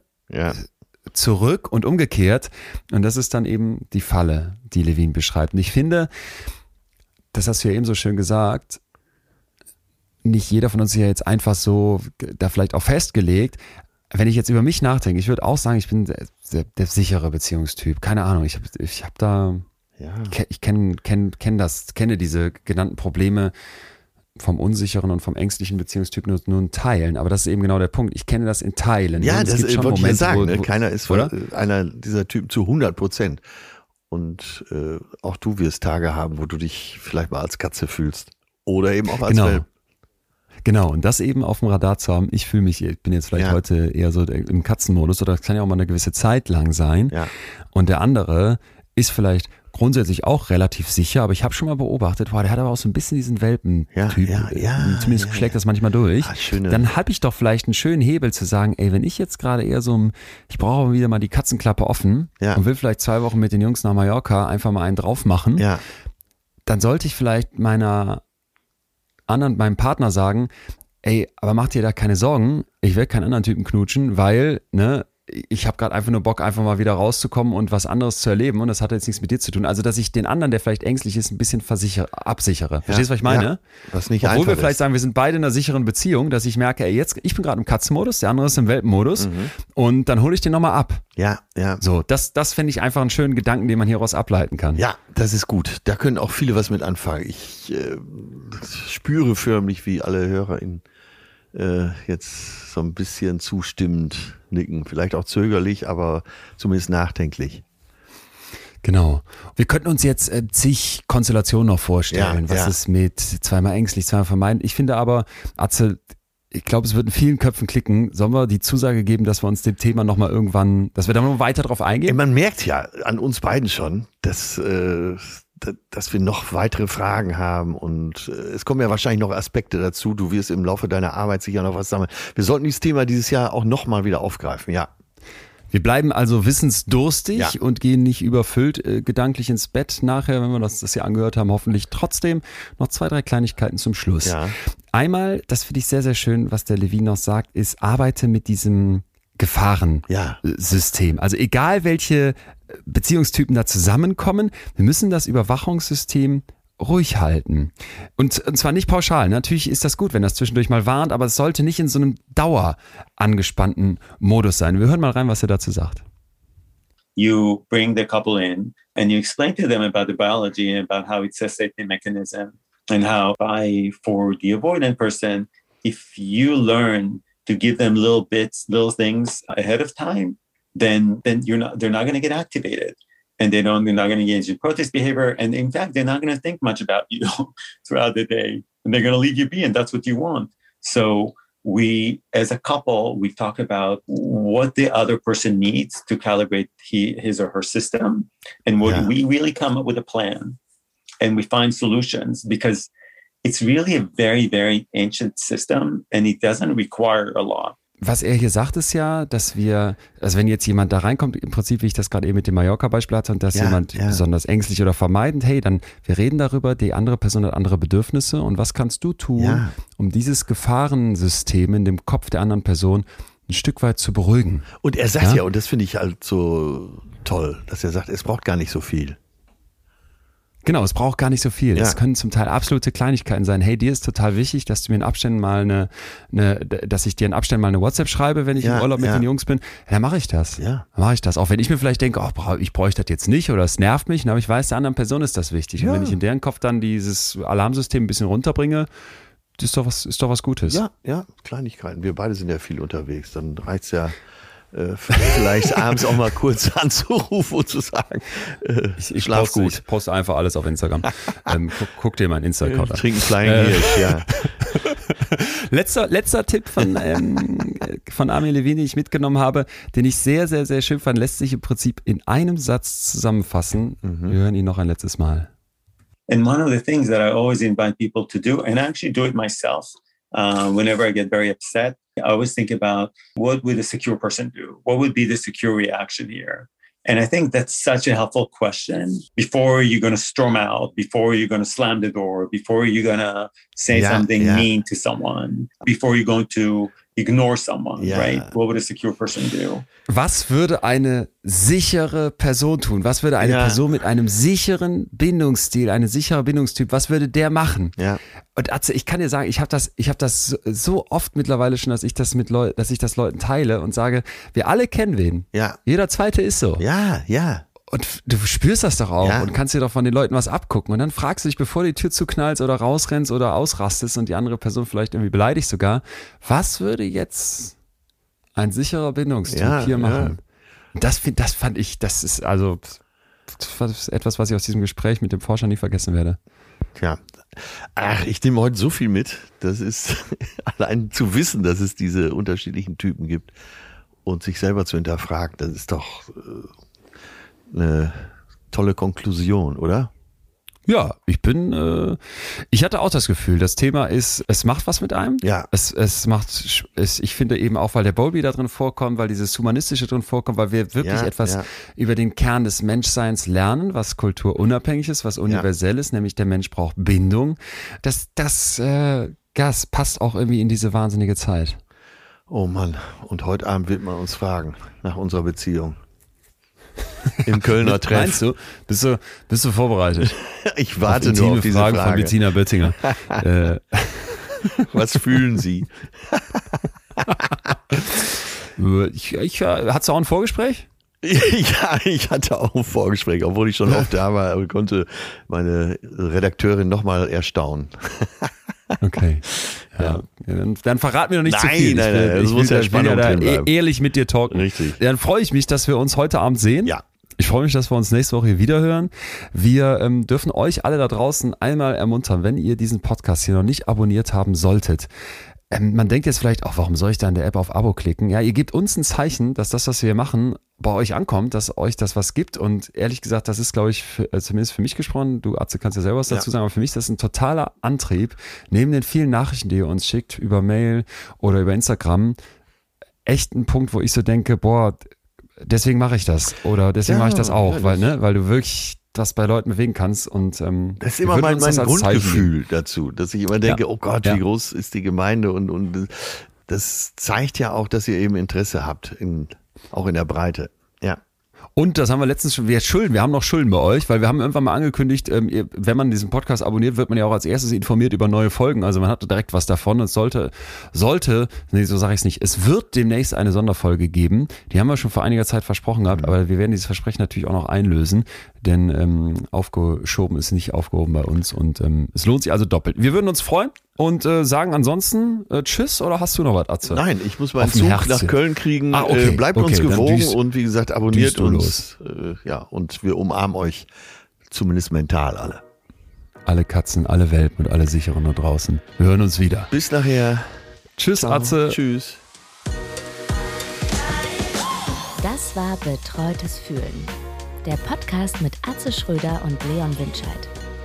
S1: zurück und umgekehrt. Und das ist dann eben die Falle, die Levin beschreibt. Und ich finde, das hast du ja eben so schön gesagt, nicht jeder von uns ist ja jetzt einfach so da vielleicht auch festgelegt. Wenn ich jetzt über mich nachdenke, ich würde auch sagen, ich bin der, der, der sichere Beziehungstyp. Keine Ahnung, ich habe ich hab da,
S2: Ja.
S1: ich kenne kenn, kenn das, kenne diese genannten Probleme vom unsicheren und vom ängstlichen Beziehungstyp nur, nur in Teilen. Aber das ist eben genau der Punkt. Ich kenne das in Teilen.
S2: Ja, das äh,
S1: schon
S2: wollte ich
S1: Momente,
S2: sagen.
S1: wo-
S2: ne? Keiner ist
S1: oder?
S2: äh, einer dieser Typen zu 100 Prozent. Und äh, auch du wirst Tage haben, wo du dich vielleicht mal als Katze fühlst. Oder eben auch als
S1: Genau.
S2: Welp.
S1: Genau, und das eben auf dem Radar zu haben, ich fühle mich, ich bin jetzt vielleicht
S2: Ja.
S1: heute eher so im Katzenmodus oder das kann ja auch mal eine gewisse Zeit lang sein.
S2: Ja.
S1: Und der andere ist vielleicht grundsätzlich auch relativ sicher, aber ich habe schon mal beobachtet, boah, der hat aber auch so ein bisschen diesen Welpen-Typ.
S2: Ja, ja, ja,
S1: Zumindest schlägt das manchmal durch.
S2: Ah, schöne-
S1: Dann habe ich doch vielleicht einen schönen Hebel zu sagen, ey, wenn ich jetzt gerade eher so, ein- ich brauche wieder mal die Katzenklappe offen und will vielleicht zwei Wochen mit den Jungs nach Mallorca einfach mal einen drauf machen
S2: Ja.
S1: dann sollte ich vielleicht meiner anderen, meinem Partner sagen, ey, aber mach dir da keine Sorgen, ich will keinen anderen Typen knutschen, weil, ne, ich habe gerade einfach nur Bock, einfach mal wieder rauszukommen und was anderes zu erleben und das hat jetzt nichts mit dir zu tun. Also, dass ich den anderen, der vielleicht ängstlich ist, ein bisschen versichere, absichere. Verstehst du, was ich meine?
S2: Ja. Was nicht
S1: Obwohl wir vielleicht
S2: ist.
S1: sagen, wir sind beide in einer sicheren Beziehung, dass ich merke, ey, jetzt, ich bin gerade im Katzenmodus, der andere ist im Welpenmodus
S2: Mhm.
S1: und dann hole ich den nochmal ab.
S2: Ja, ja.
S1: So, das, das finde ich einfach einen schönen Gedanken, den man hieraus ableiten kann.
S2: Ja, das ist gut. Da können auch viele was mit anfangen. Ich äh, spüre förmlich, wie alle HörerInnen äh, jetzt so ein bisschen zustimmend nicken. Vielleicht auch zögerlich, aber zumindest nachdenklich.
S1: Genau. Wir könnten uns jetzt äh, zig Konstellationen noch vorstellen.
S2: Ja,
S1: was
S2: ja.
S1: ist mit zweimal ängstlich, zweimal vermeiden? Ich finde aber, Atze, ich glaube, es wird in vielen Köpfen klicken. Sollen wir die Zusage geben, dass wir uns dem Thema nochmal irgendwann, dass wir da noch weiter drauf eingehen?
S2: man merkt ja an uns beiden schon, dass, äh, dass wir noch weitere Fragen haben und äh, es kommen ja wahrscheinlich noch Aspekte dazu. Du wirst im Laufe deiner Arbeit sicher noch was sammeln. Wir sollten dieses Thema dieses Jahr auch nochmal wieder aufgreifen. Ja,
S1: Wir bleiben also wissensdurstig
S2: Ja.
S1: und gehen nicht überfüllt äh, gedanklich ins Bett nachher, wenn wir das, das hier angehört haben. Hoffentlich trotzdem noch zwei, drei Kleinigkeiten zum Schluss.
S2: Ja.
S1: Einmal, das finde ich sehr, sehr schön, was der Levin noch sagt, ist, arbeite mit diesem Gefahren.
S2: Ja.
S1: Also egal welche Beziehungstypen da zusammenkommen, wir müssen das Überwachungssystem ruhig halten. Und, und zwar nicht pauschal. Natürlich ist das gut, wenn das zwischendurch mal warnt, aber es sollte nicht in so einem dauer angespannten Modus sein. Wir hören mal rein, was er dazu sagt.
S5: you bring the couple in and you explain to them about the biology and about how it's a safety mechanism and how by for the avoidant person if you learn to give them little bits little things ahead of time then then you're not they're not going to get activated and they don't they're not going to engage in protest behavior and in fact they're not going to think much about you throughout the day and they're going to leave you be and that's what you want so we, as a couple, we talk about what the other person needs to calibrate he, his or her system. And what
S2: Yeah.
S5: we really come up with a plan and we find solutions because it's really a very, very ancient system and it doesn't require a lot.
S1: Was er hier sagt, ist ja, dass wir, also wenn jetzt jemand da reinkommt, im Prinzip, wie ich das gerade eben mit dem Mallorca-Beispiel hatte, und dass
S2: Ja,
S1: jemand
S2: ja.
S1: besonders ängstlich oder vermeidend, hey, dann wir reden darüber, die andere Person hat andere Bedürfnisse und was kannst du tun,
S2: Ja.
S1: um dieses Gefahrensystem in dem Kopf der anderen Person ein Stück weit zu beruhigen.
S2: Und er sagt
S1: Ja?
S2: ja, und das finde ich halt so toll, dass er sagt, es braucht gar nicht so viel.
S1: Genau, es braucht gar nicht so viel.
S2: Ja.
S1: Es können zum Teil absolute Kleinigkeiten sein. Hey, dir ist total wichtig, dass du mir in Abständen mal eine, eine dass ich dir in Abständen mal eine WhatsApp schreibe, wenn ich
S2: Ja,
S1: im Urlaub mit
S2: ja.
S1: den Jungs bin. Ja, dann mache ich das.
S2: Ja.
S1: Dann mache ich das. Auch wenn ich mir vielleicht denke, oh, ich bräuchte das jetzt nicht oder es nervt mich, aber ich weiß, der anderen Person ist das wichtig.
S2: Ja.
S1: Und wenn ich in deren Kopf dann dieses Alarmsystem ein bisschen runterbringe, ist doch was, ist doch was Gutes.
S2: Ja, ja, Kleinigkeiten. Wir beide sind ja viel unterwegs. Dann reicht's ja äh, vielleicht abends auch mal kurz anzurufen und zu sagen, äh,
S1: Ich, ich,
S2: schlaf
S1: poste,
S2: gut.
S1: ich poste einfach alles auf Instagram. ähm, guck, guck dir mein Insta-Account an.
S2: Trinken kleinen
S1: Äh.
S2: Hirsch, ja.
S1: Letzter, letzter Tipp von, ähm, von Armin Levin, den ich mitgenommen habe, den ich sehr, sehr, sehr schön fand, lässt sich im Prinzip in einem Satz zusammenfassen. Wir hören ihn noch ein letztes Mal.
S5: And one of the things that I always invite people to do, and I actually do it myself, uh, whenever I get very upset, I always think about what would a secure person do? What would be the secure reaction here? And I think that's such a helpful question before you're going to storm out, before you're going to slam the door, before you're going to say
S2: Yeah,
S5: something
S2: yeah.
S5: mean to someone, before you're going to ignore someone,
S2: Yeah.
S5: right? What would a secure person do?
S1: Was würde eine sichere Person tun? Was würde eine
S2: Ja.
S1: Person mit einem sicheren Bindungsstil, ein sicherer Bindungstyp, was würde der machen?
S2: Ja.
S1: Und Atze, ich kann dir sagen, ich habe das, ich habe das so, so oft mittlerweile schon, dass ich das mit Leuten, dass ich das Leuten teile und sage, wir alle kennen wen.
S2: Ja.
S1: Jeder zweite ist so.
S2: Ja, ja.
S1: Und du spürst das doch auch
S2: Ja.
S1: und kannst dir doch von den Leuten was abgucken. Und dann fragst du dich, bevor die Tür zuknallst oder rausrennst oder ausrastest und die andere Person vielleicht irgendwie beleidigt sogar, was würde jetzt ein sicherer Bindungstyp
S2: Ja,
S1: hier
S2: ja.
S1: machen? Und Das, find, das fand ich, das ist also das ist etwas, was ich aus diesem Gespräch mit dem Forscher nie vergessen werde.
S2: Tja. Ach, ich nehme heute so viel mit. Das ist allein zu wissen, dass es diese unterschiedlichen Typen gibt und sich selber zu hinterfragen, das ist doch äh, eine tolle Konklusion, oder?
S1: Ja, ich bin, äh, ich hatte auch das Gefühl, das Thema ist, es macht was mit einem.
S2: Ja.
S1: Es, es macht, es, ich finde eben auch, weil der Bowlby da drin vorkommt, weil dieses Humanistische drin vorkommt, weil wir wirklich
S2: Ja,
S1: etwas
S2: ja.
S1: über den Kern des Menschseins lernen, was kulturunabhängig ist, was universell ist, nämlich der Mensch braucht Bindung. Das, das, äh, das passt auch irgendwie in diese wahnsinnige Zeit.
S2: Oh Mann, und heute Abend wird man uns fragen nach unserer Beziehung. Im Kölner Treff.
S1: Meinst du? Bist du, bist du vorbereitet?
S2: Ich warte
S1: auf
S2: nur auf diese
S1: Fragen
S2: Frage.
S1: von Bettina Böttinger. äh,
S2: Was fühlen Sie?
S1: ich, ich, äh, hast du auch ein Vorgespräch?
S2: Ja, ich hatte auch ein Vorgespräch, obwohl ich schon oft da war, aber konnte meine Redakteurin nochmal erstaunen.
S1: Okay. Ja. ja dann, dann verrat mir noch nicht zu
S2: Nein,
S1: viel.
S2: nein,
S1: will,
S2: nein,
S1: ich
S2: muss ja
S1: will ja
S2: Spannung
S1: da e ehrlich mit dir talken.
S2: Richtig.
S1: Dann freue ich mich, dass wir uns heute Abend sehen.
S2: Ja.
S1: Ich freue mich, dass wir uns nächste Woche hier wieder hören. Wir ähm, dürfen euch alle da draußen einmal ermuntern, wenn ihr diesen Podcast hier noch nicht abonniert haben solltet. Ähm, man denkt jetzt vielleicht, auch, warum soll ich da in der App auf Abo klicken? Ja, ihr gebt uns ein Zeichen, dass das, was wir machen, bei euch ankommt, dass euch das was gibt. Und ehrlich gesagt, das ist, glaube ich, für, äh, zumindest für mich gesprochen, du Atze kannst ja selber was
S2: Ja.
S1: dazu sagen, aber für mich ist das ein totaler Antrieb, neben den vielen Nachrichten, die ihr uns schickt, über Mail oder über Instagram, echt ein Punkt, wo ich so denke, boah, deswegen mache ich das. Oder deswegen
S2: Ja,
S1: mache ich das auch,
S2: ja,
S1: weil, ne, weil du wirklich das bei Leuten bewegen kannst. Und ähm,
S2: Das ist immer mein, mein. Grundgefühl dazu, dass ich immer denke,
S1: Ja.
S2: oh Gott,
S1: Ja.
S2: wie groß ist die Gemeinde und, und das zeigt ja auch, dass ihr eben Interesse habt, in, auch in der Breite. Ja.
S1: Und das haben wir letztens schon, wir Schulden, wir haben noch Schulden bei euch, weil wir haben irgendwann mal angekündigt, ähm, wenn man diesen Podcast abonniert, wird man ja auch als erstes informiert über neue Folgen. Also man hat direkt was davon. Es sollte, sollte, nee, so sage ich es nicht, es wird demnächst eine Sonderfolge geben. Die haben wir schon vor einiger Zeit versprochen gehabt, aber wir werden dieses Versprechen natürlich auch noch einlösen, denn ähm, aufgeschoben ist nicht aufgehoben bei uns und ähm, es lohnt sich also doppelt. Wir würden uns freuen und äh, sagen ansonsten äh, Tschüss oder hast du noch was, Atze?
S2: Nein, ich muss meinen Zug
S1: Herzen.
S2: nach Köln kriegen.
S1: Ah, okay,
S2: äh, bleibt
S1: okay,
S2: uns gewogen
S1: düst-
S2: und wie gesagt, abonniert uns. Äh, ja, und wir umarmen euch zumindest mental alle.
S1: Alle Katzen, alle Welpen und alle Sicheren da draußen. Wir hören uns wieder.
S2: Bis nachher.
S1: Tschüss,
S2: Ciao.
S1: Atze.
S2: Tschüss.
S3: Das war Betreutes Fühlen. Der Podcast mit Atze Schröder und Leon Winscheid.